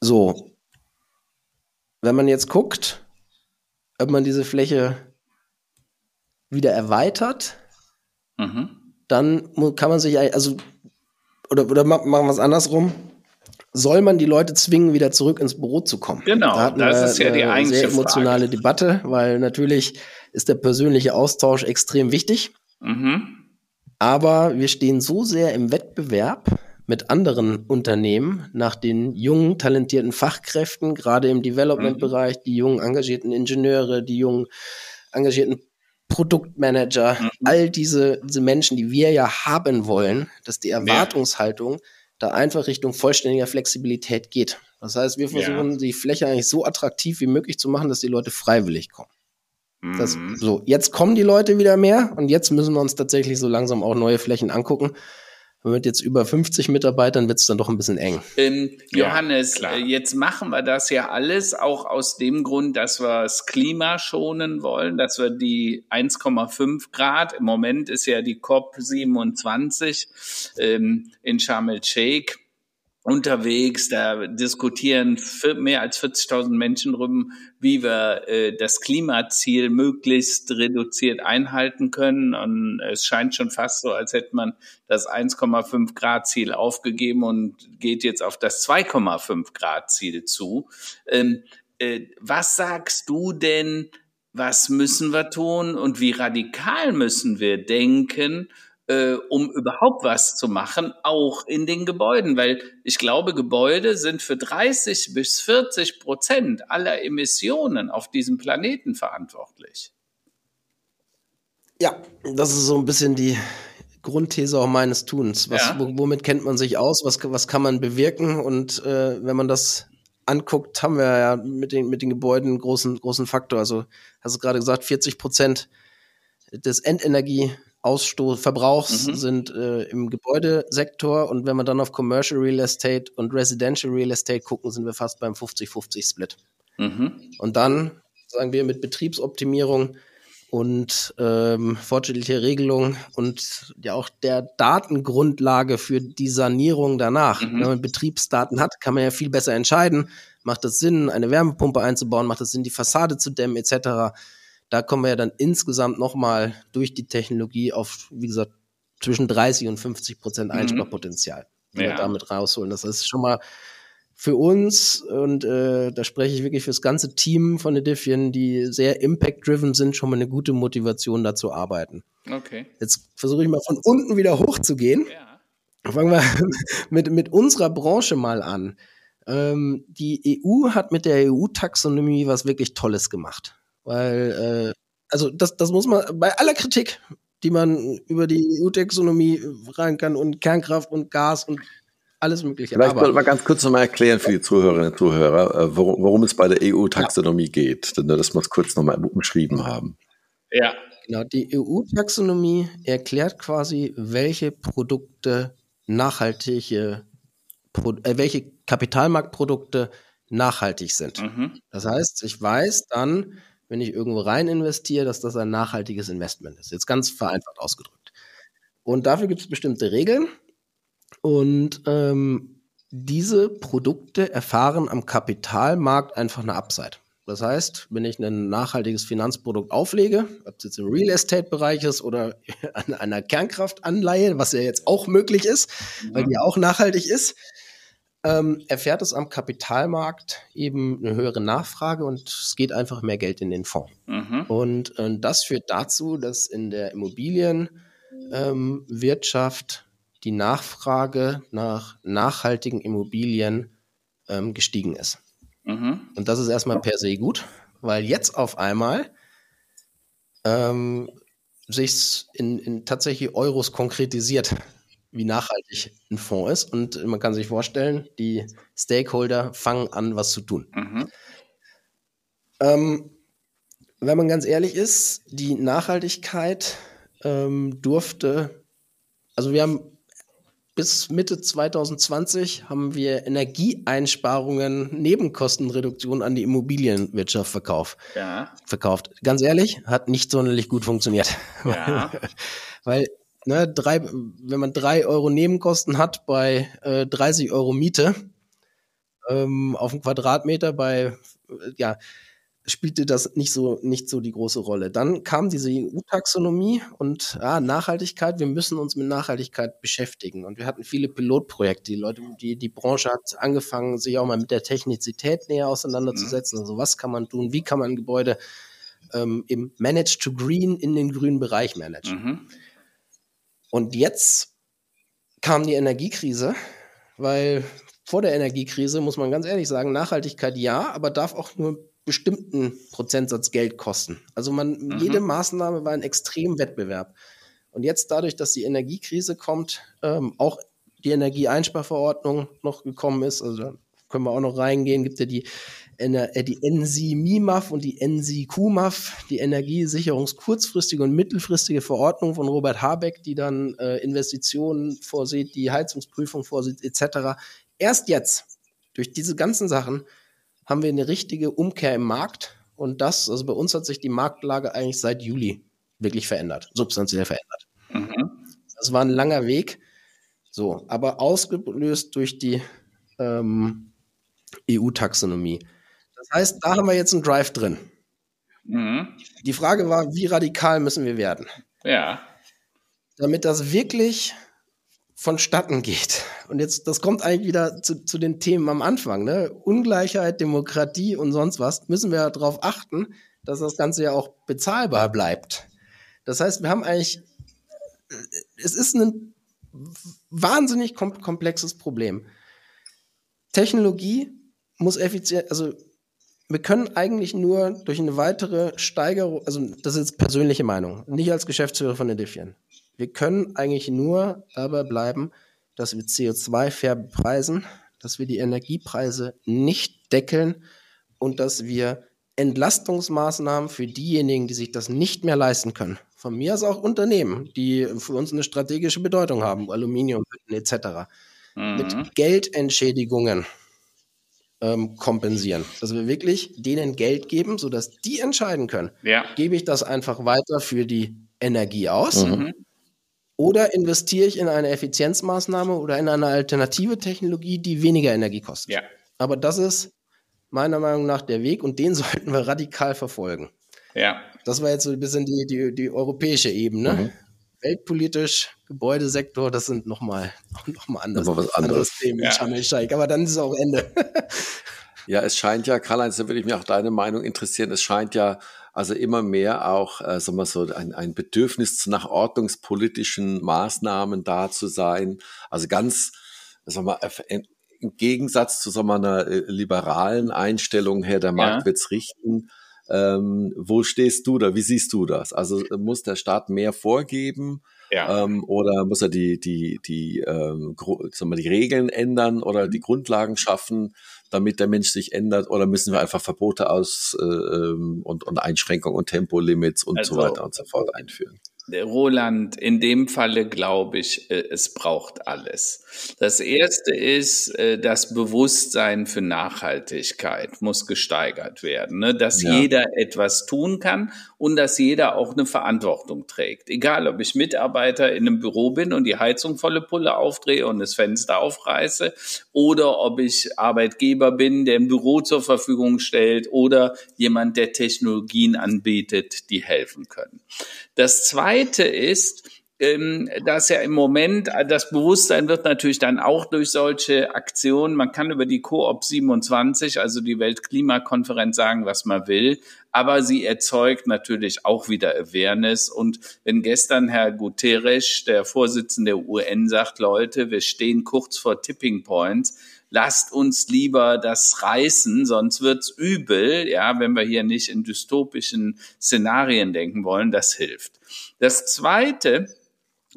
so, wenn man jetzt guckt, ob man diese Fläche wieder erweitert, mhm. dann kann man sich, also, oder, oder machen wir es andersrum, soll man die Leute zwingen, wieder zurück ins Büro zu kommen? Genau, da das ist ja die eigentliche sehr emotionale Frage. Debatte, weil natürlich ist der persönliche Austausch extrem wichtig. Mhm. Aber wir stehen so sehr im Wettbewerb mit anderen Unternehmen nach den jungen, talentierten Fachkräften, gerade im Development-Bereich, mhm. die jungen, engagierten Ingenieure, die jungen, engagierten Produktmanager, mhm. all diese, diese Menschen, die wir ja haben wollen, dass die Erwartungshaltung ja da einfach Richtung vollständiger Flexibilität geht. Das heißt, wir versuchen ja. die Fläche eigentlich so attraktiv wie möglich zu machen, dass die Leute freiwillig kommen. Mhm. Das, so, jetzt kommen die Leute wieder mehr und jetzt müssen wir uns tatsächlich so langsam auch neue Flächen angucken. Mit jetzt über 50 Mitarbeitern wird es dann doch ein bisschen eng. Ähm, Johannes, ja, äh, jetzt machen wir das ja alles auch aus dem Grund, dass wir das Klima schonen wollen, dass wir die 1,5 Grad, im Moment ist ja die COP 27 ähm, in Sharm el-Sheikh, unterwegs, da diskutieren mehr als 40.000 Menschen drüber, wie wir äh, das Klimaziel möglichst reduziert einhalten können. Und es scheint schon fast so, als hätte man das 1,5 Grad Ziel aufgegeben und geht jetzt auf das 2,5 Grad Ziel zu. Ähm, äh, was sagst du denn, was müssen wir tun und wie radikal müssen wir denken, äh, um überhaupt was zu machen, auch in den Gebäuden, weil ich glaube, Gebäude sind für 30 bis 40 Prozent aller Emissionen auf diesem Planeten verantwortlich. Ja, das ist so ein bisschen die Grundthese auch meines Tuns. Was, ja. womit kennt man sich aus? Was, was kann man bewirken? Und äh, wenn man das anguckt, haben wir ja mit den, mit den Gebäuden einen großen, großen Faktor. Also, hast du gerade gesagt, 40 Prozent des Endenergie Ausstoß, Verbrauchs mhm. sind äh, im Gebäudesektor und wenn wir dann auf Commercial Real Estate und Residential Real Estate gucken, sind wir fast beim 50-50 Split. Mhm. Und dann sagen wir mit Betriebsoptimierung und ähm, fortschrittliche Regelung und ja auch der Datengrundlage für die Sanierung danach. Mhm. Wenn man Betriebsdaten hat, kann man ja viel besser entscheiden. Macht es Sinn, eine Wärmepumpe einzubauen? Macht es Sinn, die Fassade zu dämmen etc.? Da kommen wir ja dann insgesamt nochmal durch die Technologie auf, wie gesagt, zwischen 30 und 50 Prozent mhm. Einsparpotenzial, die ja. wir damit rausholen. Das ist schon mal für uns und äh, da spreche ich wirklich fürs ganze Team von Edifion, die sehr impact-driven sind, schon mal eine gute Motivation da zu arbeiten. Okay. Jetzt versuche ich mal von unten wieder hochzugehen. Ja. Fangen wir mit, mit unserer Branche mal an. Ähm, die EU hat mit der EU-Taxonomie was wirklich Tolles gemacht. Weil, äh, also das, das muss man bei aller Kritik, die man über die EU-Taxonomie rein kann und Kernkraft und Gas und alles Mögliche. Vielleicht wollte mal ganz kurz nochmal erklären für die Zuhörerinnen und Zuhörer, äh, worum, worum es bei der EU-Taxonomie ja. geht, denn dass wir es kurz nochmal umschrieben haben. Ja. Genau, die EU-Taxonomie erklärt quasi, welche Produkte nachhaltige, äh, welche Kapitalmarktprodukte nachhaltig sind. Mhm. Das heißt, ich weiß dann, wenn ich irgendwo rein investiere, dass das ein nachhaltiges Investment ist. Jetzt ganz vereinfacht ausgedrückt. Und dafür gibt es bestimmte Regeln. Und ähm, diese Produkte erfahren am Kapitalmarkt einfach eine Upside. Das heißt, wenn ich ein nachhaltiges Finanzprodukt auflege, ob es jetzt im Real Estate-Bereich ist oder an einer Kernkraftanleihe, was ja jetzt auch möglich ist, weil die ja auch nachhaltig ist, ähm, erfährt es am Kapitalmarkt eben eine höhere Nachfrage und es geht einfach mehr Geld in den Fonds. Mhm. Und äh, das führt dazu, dass in der Immobilienwirtschaft ähm, die Nachfrage nach nachhaltigen Immobilien ähm, gestiegen ist. Mhm. Und das ist erstmal per se gut, weil jetzt auf einmal ähm, sich in, in tatsächlich Euros konkretisiert, wie nachhaltig ein Fonds ist. Und man kann sich vorstellen, die Stakeholder fangen an, was zu tun. Mhm. Ähm, wenn man ganz ehrlich ist, die Nachhaltigkeit ähm, durfte, also wir haben bis Mitte 2020 haben wir Energieeinsparungen, Nebenkostenreduktion an die Immobilienwirtschaft verkauft. Ja. verkauft. Ganz ehrlich, hat nicht sonderlich gut funktioniert. Ja. Weil, ne, drei, wenn man drei Euro Nebenkosten hat bei äh, 30 Euro Miete ähm, auf dem Quadratmeter bei, äh, ja, spielte das nicht so, nicht so die große Rolle. Dann kam diese EU-Taxonomie und ja, Nachhaltigkeit. Wir müssen uns mit Nachhaltigkeit beschäftigen. Und wir hatten viele Pilotprojekte. Die Leute, die, die Branche hat angefangen, sich auch mal mit der Technizität näher auseinanderzusetzen. Mhm. Also was kann man tun? Wie kann man Gebäude ähm, im Manage to Green in den grünen Bereich managen? Mhm. Und jetzt kam die Energiekrise, weil vor der Energiekrise muss man ganz ehrlich sagen, Nachhaltigkeit ja, aber darf auch nur bestimmten Prozentsatz Geld kosten. Also man, mhm. jede Maßnahme war ein extrem Wettbewerb. Und jetzt dadurch, dass die Energiekrise kommt, ähm, auch die Energieeinsparverordnung noch gekommen ist, also da können wir auch noch reingehen, gibt ja die, die NSI-MIMAF und die NSI-QMAF, die Energiesicherungskurzfristige und mittelfristige Verordnung von Robert Habeck, die dann äh, Investitionen vorsieht, die Heizungsprüfung vorsieht, etc. Erst jetzt, durch diese ganzen Sachen, haben wir eine richtige Umkehr im Markt. Und das, also bei uns hat sich die Marktlage eigentlich seit Juli wirklich verändert, substanziell verändert. Mhm. Das war ein langer Weg, so, aber ausgelöst durch die ähm, EU-Taxonomie. Das heißt, da haben wir jetzt einen Drive drin. Mhm. Die Frage war, wie radikal müssen wir werden? Ja. Damit das wirklich vonstatten geht. Und jetzt, das kommt eigentlich wieder zu, zu den Themen am Anfang, ne? Ungleichheit, Demokratie und sonst was, müssen wir darauf achten, dass das Ganze ja auch bezahlbar bleibt. Das heißt, wir haben eigentlich, es ist ein wahnsinnig komplexes Problem. Technologie muss effizient, also wir können eigentlich nur durch eine weitere Steigerung, also das ist jetzt persönliche Meinung, nicht als Geschäftsführer von Edifian. Wir können eigentlich nur dabei bleiben, dass wir CO2 fair bepreisen, dass wir die Energiepreise nicht deckeln und dass wir Entlastungsmaßnahmen für diejenigen, die sich das nicht mehr leisten können, von mir aus auch Unternehmen, die für uns eine strategische Bedeutung haben, Aluminium etc., mhm. mit Geldentschädigungen ähm, kompensieren. Dass wir wirklich denen Geld geben, sodass die entscheiden können. Ja. Gebe ich das einfach weiter für die Energie aus? Mhm. Oder investiere ich in eine Effizienzmaßnahme oder in eine alternative Technologie, die weniger Energie kostet? Ja. Aber das ist meiner Meinung nach der Weg und den sollten wir radikal verfolgen. Ja. Das war jetzt so ein bisschen die, die, die europäische Ebene. Mhm. Weltpolitisch, Gebäudesektor, das sind nochmal noch mal anders, was anderes. Themen ja. Aber dann ist es auch Ende. ja, es scheint ja, Karl-Heinz, da würde ich mich auch deine Meinung interessieren. Es scheint ja also immer mehr auch, äh, sagen wir so, ein, ein Bedürfnis nach ordnungspolitischen Maßnahmen da zu sein. Also ganz, sagen wir, im Gegensatz zu wir, einer äh, liberalen Einstellung her, der Markt ja. wird's richten. Ähm, wo stehst du da? Wie siehst du das? Also muss der Staat mehr vorgeben? Ja. Ähm, oder muss er die, die, die, ähm, sagen wir, die Regeln ändern oder die Grundlagen schaffen? damit der Mensch sich ändert? Oder müssen wir einfach Verbote aus äh, ähm, und, und Einschränkungen und Tempolimits und also, so weiter und so fort einführen? Roland, in dem Falle glaube ich, äh, es braucht alles. Das erste ist, äh, das Bewusstsein für Nachhaltigkeit muss gesteigert werden, ne? dass ja. jeder etwas tun kann und dass jeder auch eine Verantwortung trägt. Egal, ob ich Mitarbeiter in einem Büro bin und die Heizung volle Pulle aufdrehe und das Fenster aufreiße oder ob ich Arbeitgeber bin, der ein Büro zur Verfügung stellt oder jemand, der Technologien anbietet, die helfen können. Das zweite ist, ähm, dass ja im Moment das Bewusstsein wird natürlich dann auch durch solche Aktionen, man kann über die Coop 27, also die Weltklimakonferenz sagen, was man will, aber sie erzeugt natürlich auch wieder Awareness. Und wenn gestern Herr Guterres, der Vorsitzende der UN, sagt, Leute, wir stehen kurz vor Tipping Points, lasst uns lieber das reißen, sonst wird's übel, ja, wenn wir hier nicht in dystopischen Szenarien denken wollen, das hilft. Das zweite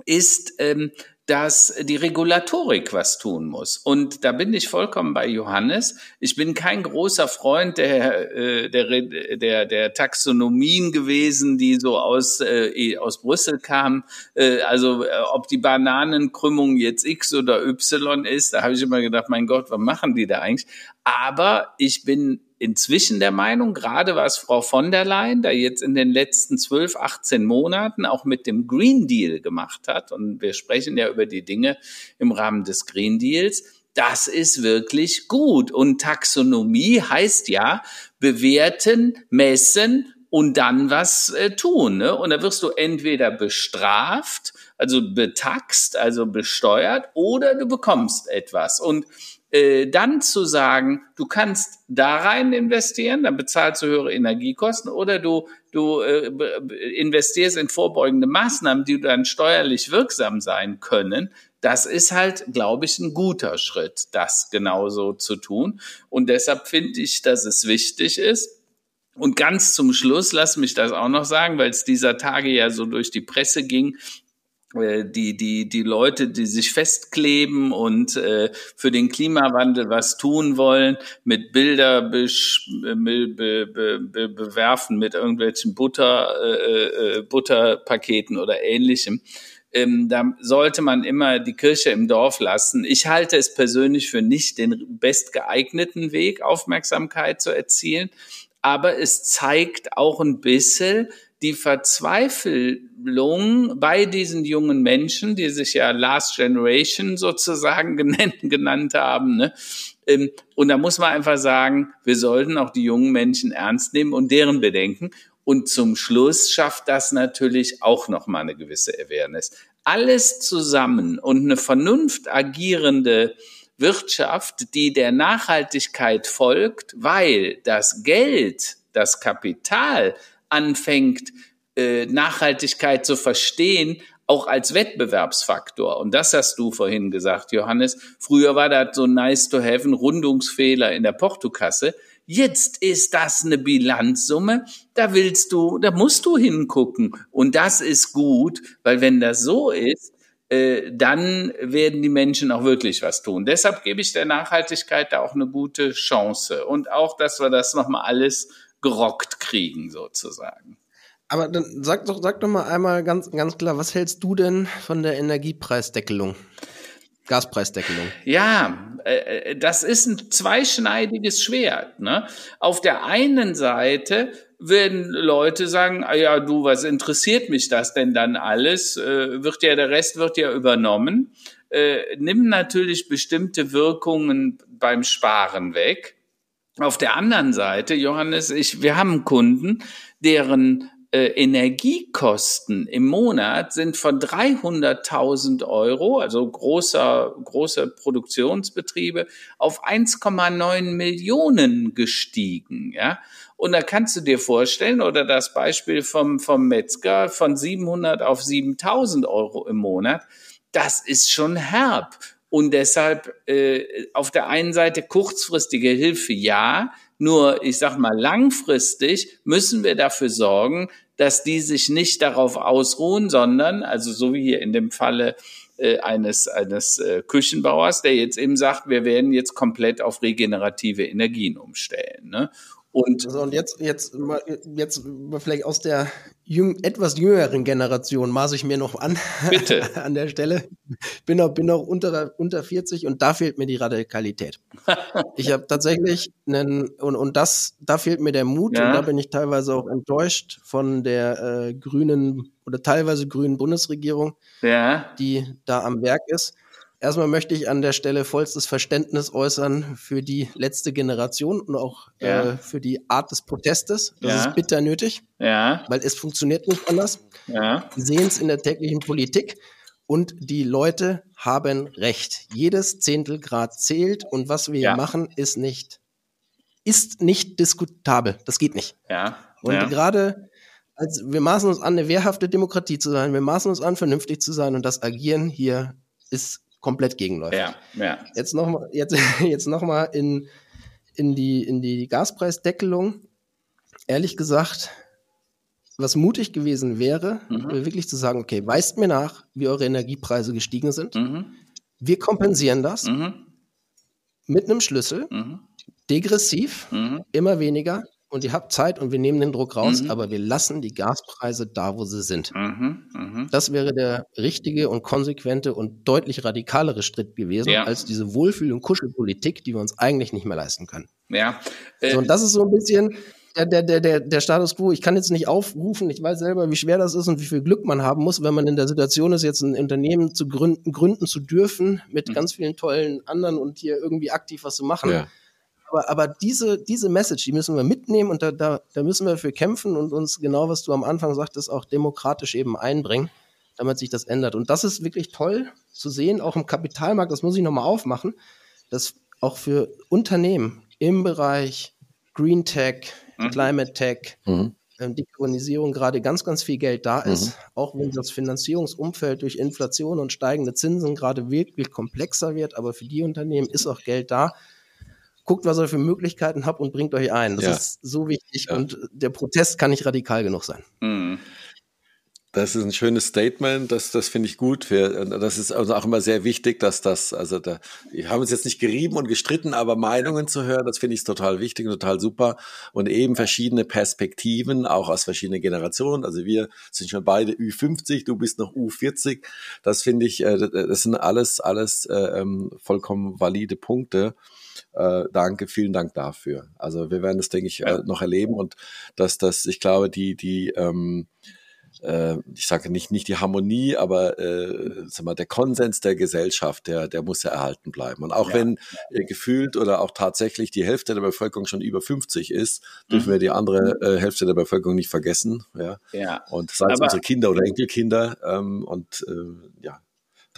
ist, ähm, dass die Regulatorik was tun muss. Und da bin ich vollkommen bei Johannes. Ich bin kein großer Freund der, äh, der, der, der Taxonomien gewesen, die so aus, äh, aus Brüssel kamen. Äh, also ob die Bananenkrümmung jetzt X oder Y ist, da habe ich immer gedacht, mein Gott, was machen die da eigentlich? Aber ich bin inzwischen der Meinung, gerade was Frau von der Leyen da jetzt in den letzten 12, 18 Monaten auch mit dem Green Deal gemacht hat, und wir sprechen ja über die Dinge im Rahmen des Green Deals, das ist wirklich gut. Und Taxonomie heißt ja bewerten, messen und dann was äh, tun. Ne? Und da wirst du entweder bestraft, also betaxt, also besteuert, oder du bekommst etwas. Und äh, dann zu sagen, du kannst da rein investieren, dann bezahlst du höhere Energiekosten oder du, du äh, investierst in vorbeugende Maßnahmen, die dann steuerlich wirksam sein können. Das ist halt, glaube ich, ein guter Schritt, das genauso zu tun. Und deshalb finde ich, dass es wichtig ist. Und ganz zum Schluss, lass mich das auch noch sagen, weil es dieser Tage ja so durch die Presse ging, die, die, die Leute, die sich festkleben und äh, für den Klimawandel was tun wollen, mit Bilder besch, be, be, be, bewerfen, mit irgendwelchen Butter, äh, äh, Butterpaketen oder ähnlichem. Ähm, da sollte man immer die Kirche im Dorf lassen. Ich halte es persönlich für nicht den bestgeeigneten Weg, Aufmerksamkeit zu erzielen. Aber es zeigt auch ein bisschen, die Verzweiflung bei diesen jungen Menschen, die sich ja Last Generation sozusagen genannt, genannt haben. Ne? Ähm, und da muss man einfach sagen, wir sollten auch die jungen Menschen ernst nehmen und deren Bedenken. Und zum Schluss schafft das natürlich auch nochmal eine gewisse Awareness. Alles zusammen und eine vernunft agierende Wirtschaft, die der Nachhaltigkeit folgt, weil das Geld, das Kapital anfängt, äh, Nachhaltigkeit zu verstehen, auch als Wettbewerbsfaktor. Und das hast du vorhin gesagt, Johannes. Früher war das so nice to have ein Rundungsfehler in der Portokasse. Jetzt ist das eine Bilanzsumme, da willst du, da musst du hingucken. Und das ist gut, weil wenn das so ist, äh, dann werden die Menschen auch wirklich was tun. Deshalb gebe ich der Nachhaltigkeit da auch eine gute Chance. Und auch, dass wir das nochmal alles gerockt kriegen, sozusagen. Aber dann sag doch, sag doch mal einmal ganz, ganz klar, was hältst du denn von der Energiepreisdeckelung? Gaspreisdeckelung. Ja, äh, das ist ein zweischneidiges Schwert. Ne? Auf der einen Seite werden Leute sagen, ah ja, du, was interessiert mich das denn dann alles? Äh, wird ja, der Rest wird ja übernommen. Äh, nimm natürlich bestimmte Wirkungen beim Sparen weg. Auf der anderen Seite, Johannes, ich, wir haben Kunden, deren äh, Energiekosten im Monat sind von 300.000 Euro, also großer, große Produktionsbetriebe, auf 1,9 Millionen gestiegen, ja. Und da kannst du dir vorstellen, oder das Beispiel vom, vom Metzger von 700 auf 7000 Euro im Monat, das ist schon herb. Und deshalb äh, auf der einen Seite kurzfristige Hilfe ja, nur ich sag mal langfristig müssen wir dafür sorgen, dass die sich nicht darauf ausruhen, sondern also so wie hier in dem Falle äh, eines eines äh, Küchenbauers, der jetzt eben sagt, wir werden jetzt komplett auf regenerative Energien umstellen. Ne? Und, also und jetzt, jetzt, jetzt vielleicht aus der jüng, etwas jüngeren Generation maße ich mir noch an. Bitte. an der Stelle. Bin noch, bin noch unter, unter 40 und da fehlt mir die Radikalität. ich habe tatsächlich einen, und, und das, da fehlt mir der Mut ja. und da bin ich teilweise auch enttäuscht von der äh, grünen oder teilweise grünen Bundesregierung, ja. die da am Werk ist. Erstmal möchte ich an der Stelle vollstes Verständnis äußern für die letzte Generation und auch ja. äh, für die Art des Protestes. Das ja. ist bitter nötig, ja. weil es funktioniert nicht anders. Ja. Wir sehen es in der täglichen Politik und die Leute haben recht. Jedes Zehntelgrad zählt und was wir ja. machen, ist nicht, ist nicht diskutabel. Das geht nicht. Ja. Und gerade als wir maßen uns an, eine wehrhafte Demokratie zu sein, wir maßen uns an, vernünftig zu sein und das Agieren hier ist komplett gegenläuft. Ja, ja. Jetzt nochmal jetzt, jetzt noch in, in, die, in die Gaspreisdeckelung. Ehrlich gesagt, was mutig gewesen wäre, mhm. wirklich zu sagen, okay, weist mir nach, wie eure Energiepreise gestiegen sind. Mhm. Wir kompensieren das mhm. mit einem Schlüssel, mhm. degressiv, mhm. immer weniger und ihr habt Zeit und wir nehmen den Druck raus, mhm. aber wir lassen die Gaspreise da, wo sie sind. Mhm, mh. Das wäre der richtige und konsequente und deutlich radikalere Schritt gewesen, ja. als diese Wohlfühl- und Kuschelpolitik, die wir uns eigentlich nicht mehr leisten können. Ja. Äh, so, und das ist so ein bisschen der, der, der, der Status quo. Ich kann jetzt nicht aufrufen, ich weiß selber, wie schwer das ist und wie viel Glück man haben muss, wenn man in der Situation ist, jetzt ein Unternehmen zu gründen, gründen zu dürfen, mit mhm. ganz vielen tollen anderen und hier irgendwie aktiv was zu machen. Ja aber, aber diese, diese Message, die müssen wir mitnehmen und da, da, da müssen wir für kämpfen und uns genau, was du am Anfang sagtest, auch demokratisch eben einbringen, damit sich das ändert. Und das ist wirklich toll zu sehen, auch im Kapitalmarkt, das muss ich nochmal aufmachen, dass auch für Unternehmen im Bereich Green Tech, mhm. Climate Tech, mhm. Ähm, Dekarbonisierung gerade ganz, ganz viel Geld da ist, mhm. auch wenn das Finanzierungsumfeld durch Inflation und steigende Zinsen gerade wirklich komplexer wird, aber für die Unternehmen ist auch Geld da guckt, was ihr für Möglichkeiten habt und bringt euch ein. Das ja. ist so wichtig ja. und der Protest kann nicht radikal genug sein. Mhm. Das ist ein schönes Statement, das, das finde ich gut. Für, das ist also auch immer sehr wichtig, dass das, also da, wir haben uns jetzt nicht gerieben und gestritten, aber Meinungen zu hören, das finde ich total wichtig und total super. Und eben verschiedene Perspektiven, auch aus verschiedenen Generationen. Also wir sind schon beide Ü50, du bist noch U40. Das finde ich, äh, das sind alles, alles äh, ähm, vollkommen valide Punkte. Äh, danke, vielen Dank dafür. Also wir werden das, denke ich, äh, noch erleben und dass das, ich glaube, die, die, ähm, äh, ich sage nicht, nicht die Harmonie, aber äh, sag mal, der Konsens der Gesellschaft, der, der muss ja erhalten bleiben. Und auch ja. wenn äh, gefühlt oder auch tatsächlich die Hälfte der Bevölkerung schon über 50 ist, dürfen mhm. wir die andere äh, Hälfte der Bevölkerung nicht vergessen. Ja. ja. Und sei es unsere Kinder oder Enkelkinder. Ähm, und äh, ja,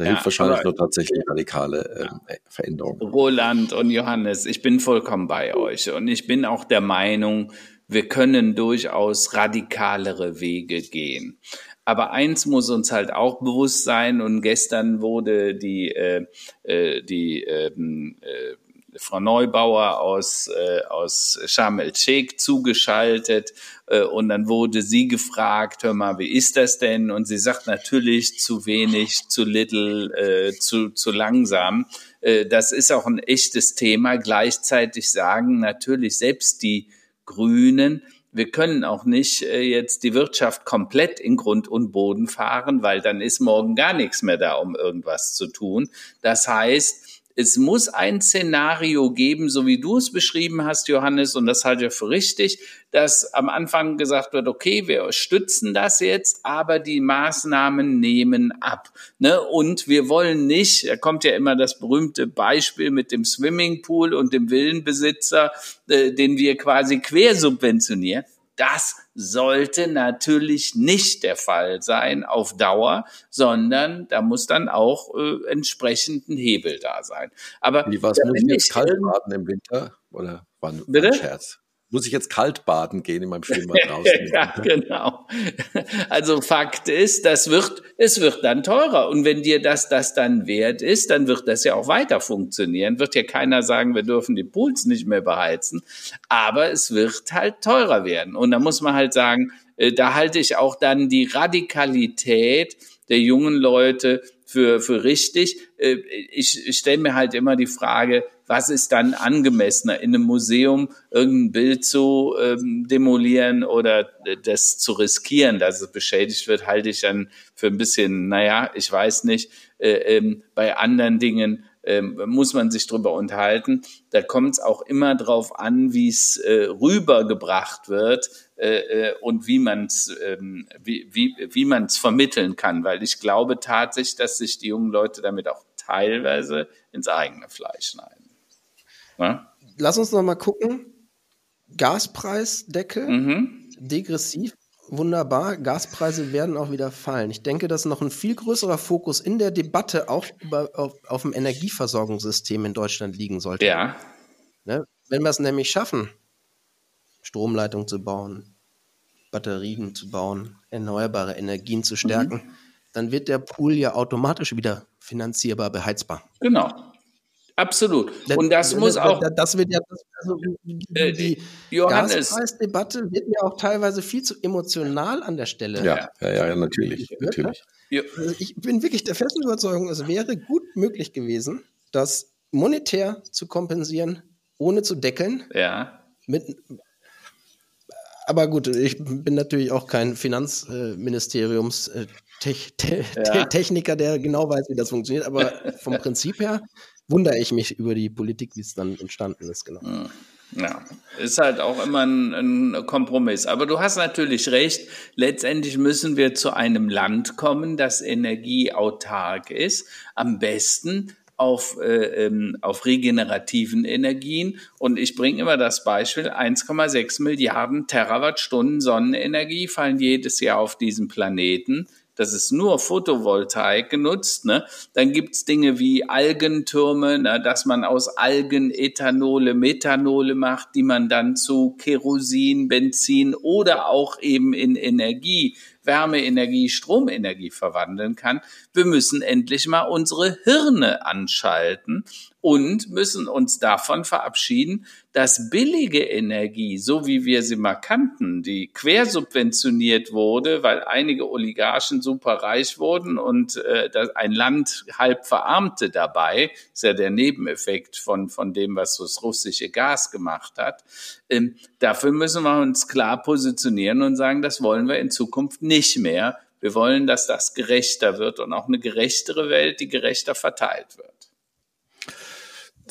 da ja, hilft wahrscheinlich nur tatsächlich radikale äh, Veränderungen. Roland und Johannes, ich bin vollkommen bei euch und ich bin auch der Meinung, wir können durchaus radikalere Wege gehen. Aber eins muss uns halt auch bewusst sein und gestern wurde die, äh, äh die ähm, äh, Frau Neubauer aus, äh, aus Sharm el-Sheikh zugeschaltet äh, und dann wurde sie gefragt, hör mal, wie ist das denn? Und sie sagt natürlich zu wenig, zu little, äh, zu, zu langsam. Äh, das ist auch ein echtes Thema. Gleichzeitig sagen natürlich selbst die Grünen, wir können auch nicht äh, jetzt die Wirtschaft komplett in Grund und Boden fahren, weil dann ist morgen gar nichts mehr da, um irgendwas zu tun. Das heißt, es muss ein Szenario geben, so wie du es beschrieben hast, Johannes, und das halte ich für richtig, dass am Anfang gesagt wird, okay, wir stützen das jetzt, aber die Maßnahmen nehmen ab. Ne? Und wir wollen nicht, da kommt ja immer das berühmte Beispiel mit dem Swimmingpool und dem Villenbesitzer, äh, den wir quasi quersubventionieren. Das sollte natürlich nicht der Fall sein auf Dauer, sondern da muss dann auch äh, entsprechend ein Hebel da sein. Aber Wie was muss ich jetzt kalt baden im Winter oder war ein Scherz? Muss ich jetzt kalt baden gehen in meinem Schwimmbad draußen. ja, genau. Also Fakt ist, das wird, es wird dann teurer. Und wenn dir das, das dann wert ist, dann wird das ja auch weiter funktionieren. Wird ja keiner sagen, wir dürfen die Pools nicht mehr beheizen. Aber es wird halt teurer werden. Und da muss man halt sagen, äh, da halte ich auch dann die Radikalität der jungen Leute für, für richtig. Äh, ich, ich stelle mir halt immer die Frage, was ist dann angemessener, in einem Museum irgendein Bild zu ähm, demolieren oder das zu riskieren, dass es beschädigt wird, halte ich dann für ein bisschen, naja, ich weiß nicht, äh, ähm, bei anderen Dingen ähm, muss man sich drüber unterhalten. Da kommt es auch immer drauf an, wie es äh, rübergebracht wird äh, äh und wie man es ähm, wie, wie, wie man's vermitteln kann. Weil ich glaube tatsächlich, dass sich die jungen Leute damit auch teilweise ins eigene Fleisch schneiden. Ja? Lass uns noch mal gucken. Gaspreisdeckel, mhm. degressiv wunderbar. Gaspreise werden auch wieder fallen. Ich denke, dass noch ein viel größerer Fokus in der Debatte auch über, auf, auf dem Energieversorgungssystem in Deutschland liegen sollte. Ja. Ne? Wenn wir es nämlich schaffen, Stromleitungen zu bauen, Batterien zu bauen, erneuerbare Energien zu stärken, mhm. Dann wird der Pool ja automatisch wieder finanzierbar, beheizbar. Genau. Absolut. Und das, das muss auch. Das wird ja, also die, die Johannes. Gaspreisdebatte wird mir auch teilweise viel zu emotional an der Stelle. Ja, ja, ja, natürlich. natürlich. Also ich bin wirklich der festen Überzeugung, es wäre gut möglich gewesen, das monetär zu kompensieren, ohne zu deckeln. Ja. Mit, aber gut, ich bin natürlich auch kein Finanzministeriums-Techniker, ja. der genau weiß, wie das funktioniert. Aber vom Prinzip her wundere ich mich über die Politik, wie es dann entstanden ist, genau. Hm. Ja, ist halt auch immer ein, ein, Kompromiss. Aber du hast natürlich recht. Letztendlich müssen wir zu einem Land kommen, das energieautark ist. Am besten auf, äh, ähm, auf regenerativen Energien. Und ich bringe immer das Beispiel, 1,6 Milliarden Terawattstunden Sonnenenergie fallen jedes Jahr auf diesen Planeten das ist nur Photovoltaik genutzt, ne? dann gibt's Dinge wie Algentürme, ne? dass man aus Algen Ethanole, Methanole macht, die man dann zu Kerosin, Benzin oder auch eben in Energie Wärmeenergie, Stromenergie verwandeln kann. Wir müssen endlich mal unsere Hirne anschalten und müssen uns davon verabschieden, dass billige Energie, so wie wir sie mal kannten, die quersubventioniert wurde, weil einige Oligarchen super reich wurden und äh, ein Land halb verarmte dabei, ist ja der Nebeneffekt von, von dem, was das russische Gas gemacht hat. Ähm, dafür müssen wir uns klar positionieren und sagen, das wollen wir in Zukunft nicht mehr. Wir wollen, dass das gerechter wird und auch eine gerechtere Welt, die gerechter verteilt wird.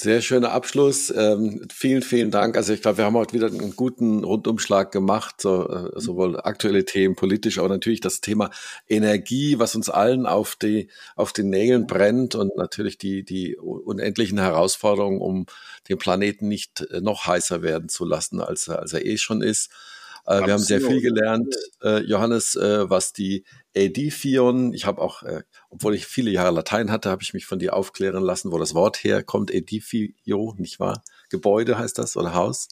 Sehr schöner Abschluss. Ähm, vielen, vielen Dank. Also ich glaube, wir haben heute wieder einen guten Rundumschlag gemacht, so, äh, sowohl aktuelle Themen, politisch, aber natürlich das Thema Energie, was uns allen auf die auf den Nägeln brennt und natürlich die die unendlichen Herausforderungen, um den Planeten nicht äh, noch heißer werden zu lassen, als als er eh schon ist. Äh, wir haben sehr viel gelernt, äh, Johannes, äh, was die Edifion, ich habe auch, äh, obwohl ich viele Jahre Latein hatte, habe ich mich von dir aufklären lassen, wo das Wort herkommt. Edifio, nicht wahr? Gebäude heißt das oder Haus.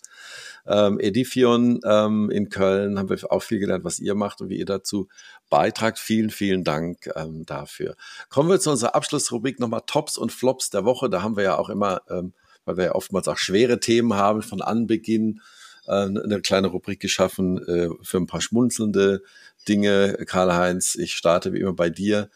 Ähm, Edifion ähm, in Köln haben wir auch viel gelernt, was ihr macht und wie ihr dazu beitragt. Vielen, vielen Dank ähm, dafür. Kommen wir zu unserer Abschlussrubrik nochmal Tops und Flops der Woche. Da haben wir ja auch immer, ähm, weil wir ja oftmals auch schwere Themen haben, von Anbeginn äh, eine kleine Rubrik geschaffen äh, für ein paar schmunzelnde Dinge. Karl-Heinz, ich starte wie immer bei dir.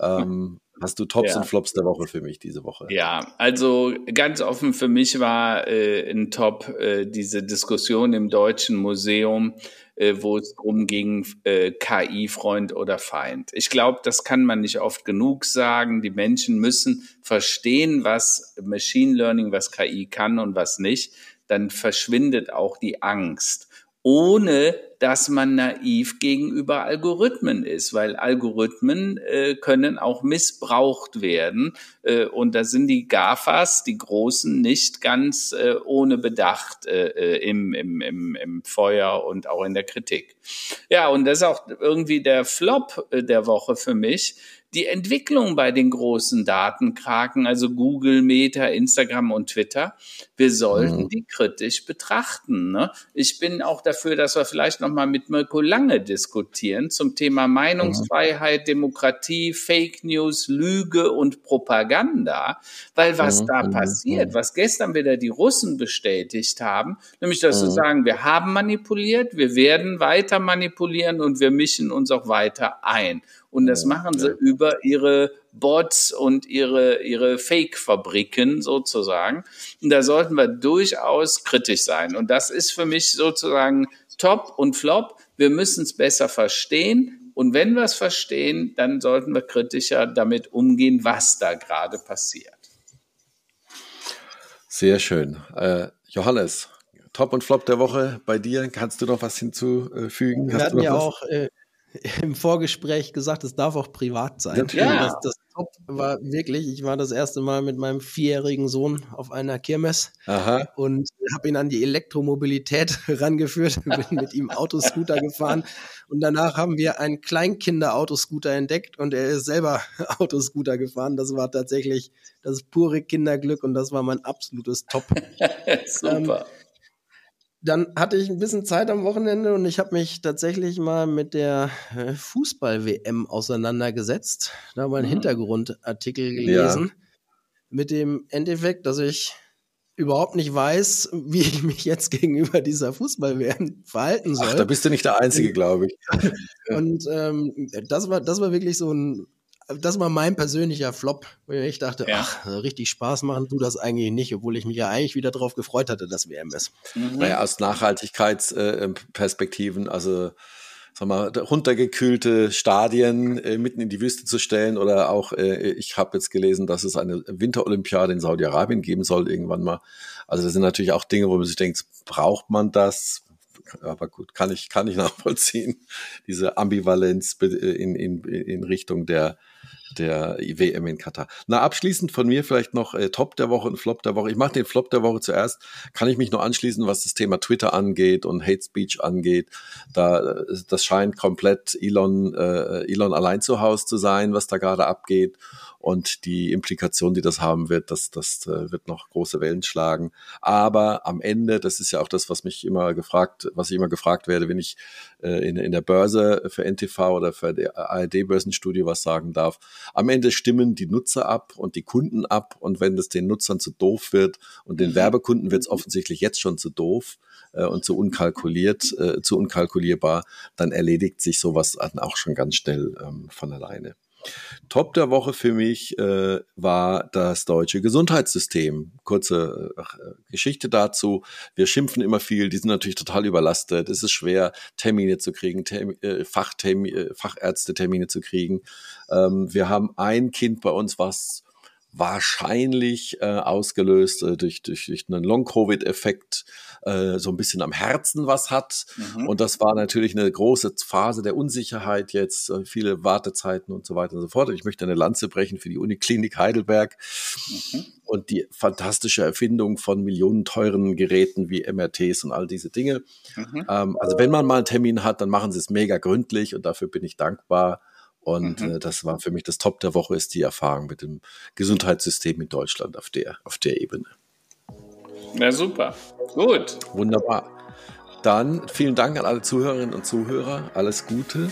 Ähm, hast du Tops ja. und Flops der Woche für mich diese Woche? Ja, also ganz offen für mich war äh, ein Top äh, diese Diskussion im Deutschen Museum, äh, wo es darum ging, äh, KI Freund oder Feind. Ich glaube, das kann man nicht oft genug sagen. Die Menschen müssen verstehen, was Machine Learning, was KI kann und was nicht. Dann verschwindet auch die Angst ohne dass man naiv gegenüber Algorithmen ist, weil Algorithmen äh, können auch missbraucht werden. Äh, und da sind die GAFAs, die Großen, nicht ganz äh, ohne Bedacht äh, äh, im, im, im, im Feuer und auch in der Kritik. Ja, und das ist auch irgendwie der Flop äh, der Woche für mich die Entwicklung bei den großen Datenkraken, also Google, Meta, Instagram und Twitter. Wir sollten mhm. die kritisch betrachten. Ne? Ich bin auch dafür, dass wir vielleicht noch mal mit Mirko Lange diskutieren zum Thema Meinungsfreiheit, mhm. Demokratie, Fake News, Lüge und Propaganda. Weil was mhm. da mhm. passiert, was gestern wieder die Russen bestätigt haben, nämlich dass sie mhm. sagen, wir haben manipuliert, wir werden weiter manipulieren und wir mischen uns auch weiter ein. Und das machen sie über ihre Bots und ihre, ihre Fake-Fabriken sozusagen. Und da sollten wir durchaus kritisch sein. Und das ist für mich sozusagen Top und Flop. Wir müssen es besser verstehen. Und wenn wir es verstehen, dann sollten wir kritischer damit umgehen, was da gerade passiert. Sehr schön. Äh, Johannes, Top und Flop der Woche bei dir. Kannst du noch was hinzufügen? Wir hatten ja auch äh, im Vorgespräch gesagt, es darf auch privat sein. Ja. Das, das Top war wirklich, ich war das erste Mal mit meinem vierjährigen Sohn auf einer Kirmes Aha. und habe ihn an die Elektromobilität rangeführt, bin mit ihm Autoscooter gefahren und danach haben wir einen Kleinkinder-Autoscooter entdeckt und er ist selber Autoscooter gefahren. Das war tatsächlich das pure Kinderglück und das war mein absolutes Top. Super. Ähm, dann hatte ich ein bisschen Zeit am Wochenende und ich habe mich tatsächlich mal mit der äh, Fußball-WM auseinandergesetzt. Da mal einen Mhm. Hintergrundartikel gelesen. Mit dem Endeffekt, dass ich überhaupt nicht weiß, wie ich mich jetzt gegenüber dieser Fußball-WM verhalten soll. Ach, da bist du nicht der Einzige, glaube ich. Und ähm, das war, das war wirklich so ein, das war mein persönlicher Flop, wo ich dachte, Ja. ach, richtig Spaß machen tut das eigentlich nicht, obwohl ich mich ja eigentlich wieder darauf gefreut hatte, dass WM ist. Mhm. Naja, aus Nachhaltigkeitsperspektiven, also sag mal, runtergekühlte Stadien äh, mitten in die Wüste zu stellen oder auch, äh, ich habe jetzt gelesen, dass es eine Winterolympiade in Saudi-Arabien geben soll irgendwann mal. Also das sind natürlich auch Dinge, wo man sich denkt, braucht man das? Aber gut, kann ich, kann ich nachvollziehen, diese Ambivalenz be- in, in, in Richtung der, der WM in Katar. Na, abschließend von mir vielleicht noch äh, Top der Woche und Flop der Woche. Ich mache den Flop der Woche zuerst. Kann ich mich nur anschließen, was das Thema Twitter angeht und Hate Speech angeht. Da, äh, das scheint komplett Elon, äh, Elon allein zu Hause zu sein, was da gerade abgeht. Und die Implikation, die das haben wird, das, das äh, wird noch große Wellen schlagen. Aber am Ende, das ist ja auch das, was mich immer gefragt, was ich immer gefragt werde, wenn ich in, in der Börse für NTV oder für die ARD-Börsenstudie was sagen darf. Am Ende stimmen die Nutzer ab und die Kunden ab. Und wenn das den Nutzern zu doof wird und den Werbekunden wird es offensichtlich jetzt schon zu doof äh, und zu unkalkuliert, äh, zu unkalkulierbar, dann erledigt sich sowas dann auch schon ganz schnell ähm, von alleine. Top der Woche für mich äh, war das deutsche Gesundheitssystem. Kurze äh, Geschichte dazu. Wir schimpfen immer viel, die sind natürlich total überlastet. Es ist schwer, Termine zu kriegen, Term äh, Fachtermi äh, Fachärzte-Termine zu kriegen. Ähm, wir haben ein Kind bei uns, was wahrscheinlich äh, ausgelöst äh, durch, durch, durch einen Long-Covid-Effekt äh, so ein bisschen am Herzen was hat. Mhm. Und das war natürlich eine große Phase der Unsicherheit jetzt, äh, viele Wartezeiten und so weiter und so fort. Ich möchte eine Lanze brechen für die Uniklinik Heidelberg Mhm. und die fantastische Erfindung von millionenteuren Geräten wie MRTs und all diese Dinge. Mhm. Ähm, also wenn man mal einen Termin hat, dann machen sie es mega gründlich und dafür bin ich dankbar. Und Mhm. äh, das war für mich das Top der Woche, ist die Erfahrung mit dem Gesundheitssystem in Deutschland auf der, auf der Ebene. Ja, super. Gut. Wunderbar. Dann vielen Dank an alle Zuhörerinnen und Zuhörer. Alles Gute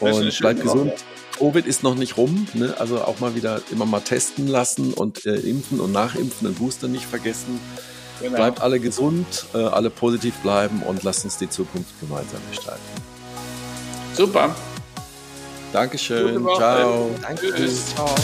und bleibt gesund. Woche. Covid ist noch nicht rum, ne? also auch mal wieder immer mal testen lassen und äh, impfen und nachimpfen und Booster nicht vergessen. Genau. Bleibt alle gesund, äh, alle positiv bleiben und lasst uns die Zukunft gemeinsam gestalten. Super. Dankeschön. Ciao. Danke. Tschüss. Ciao.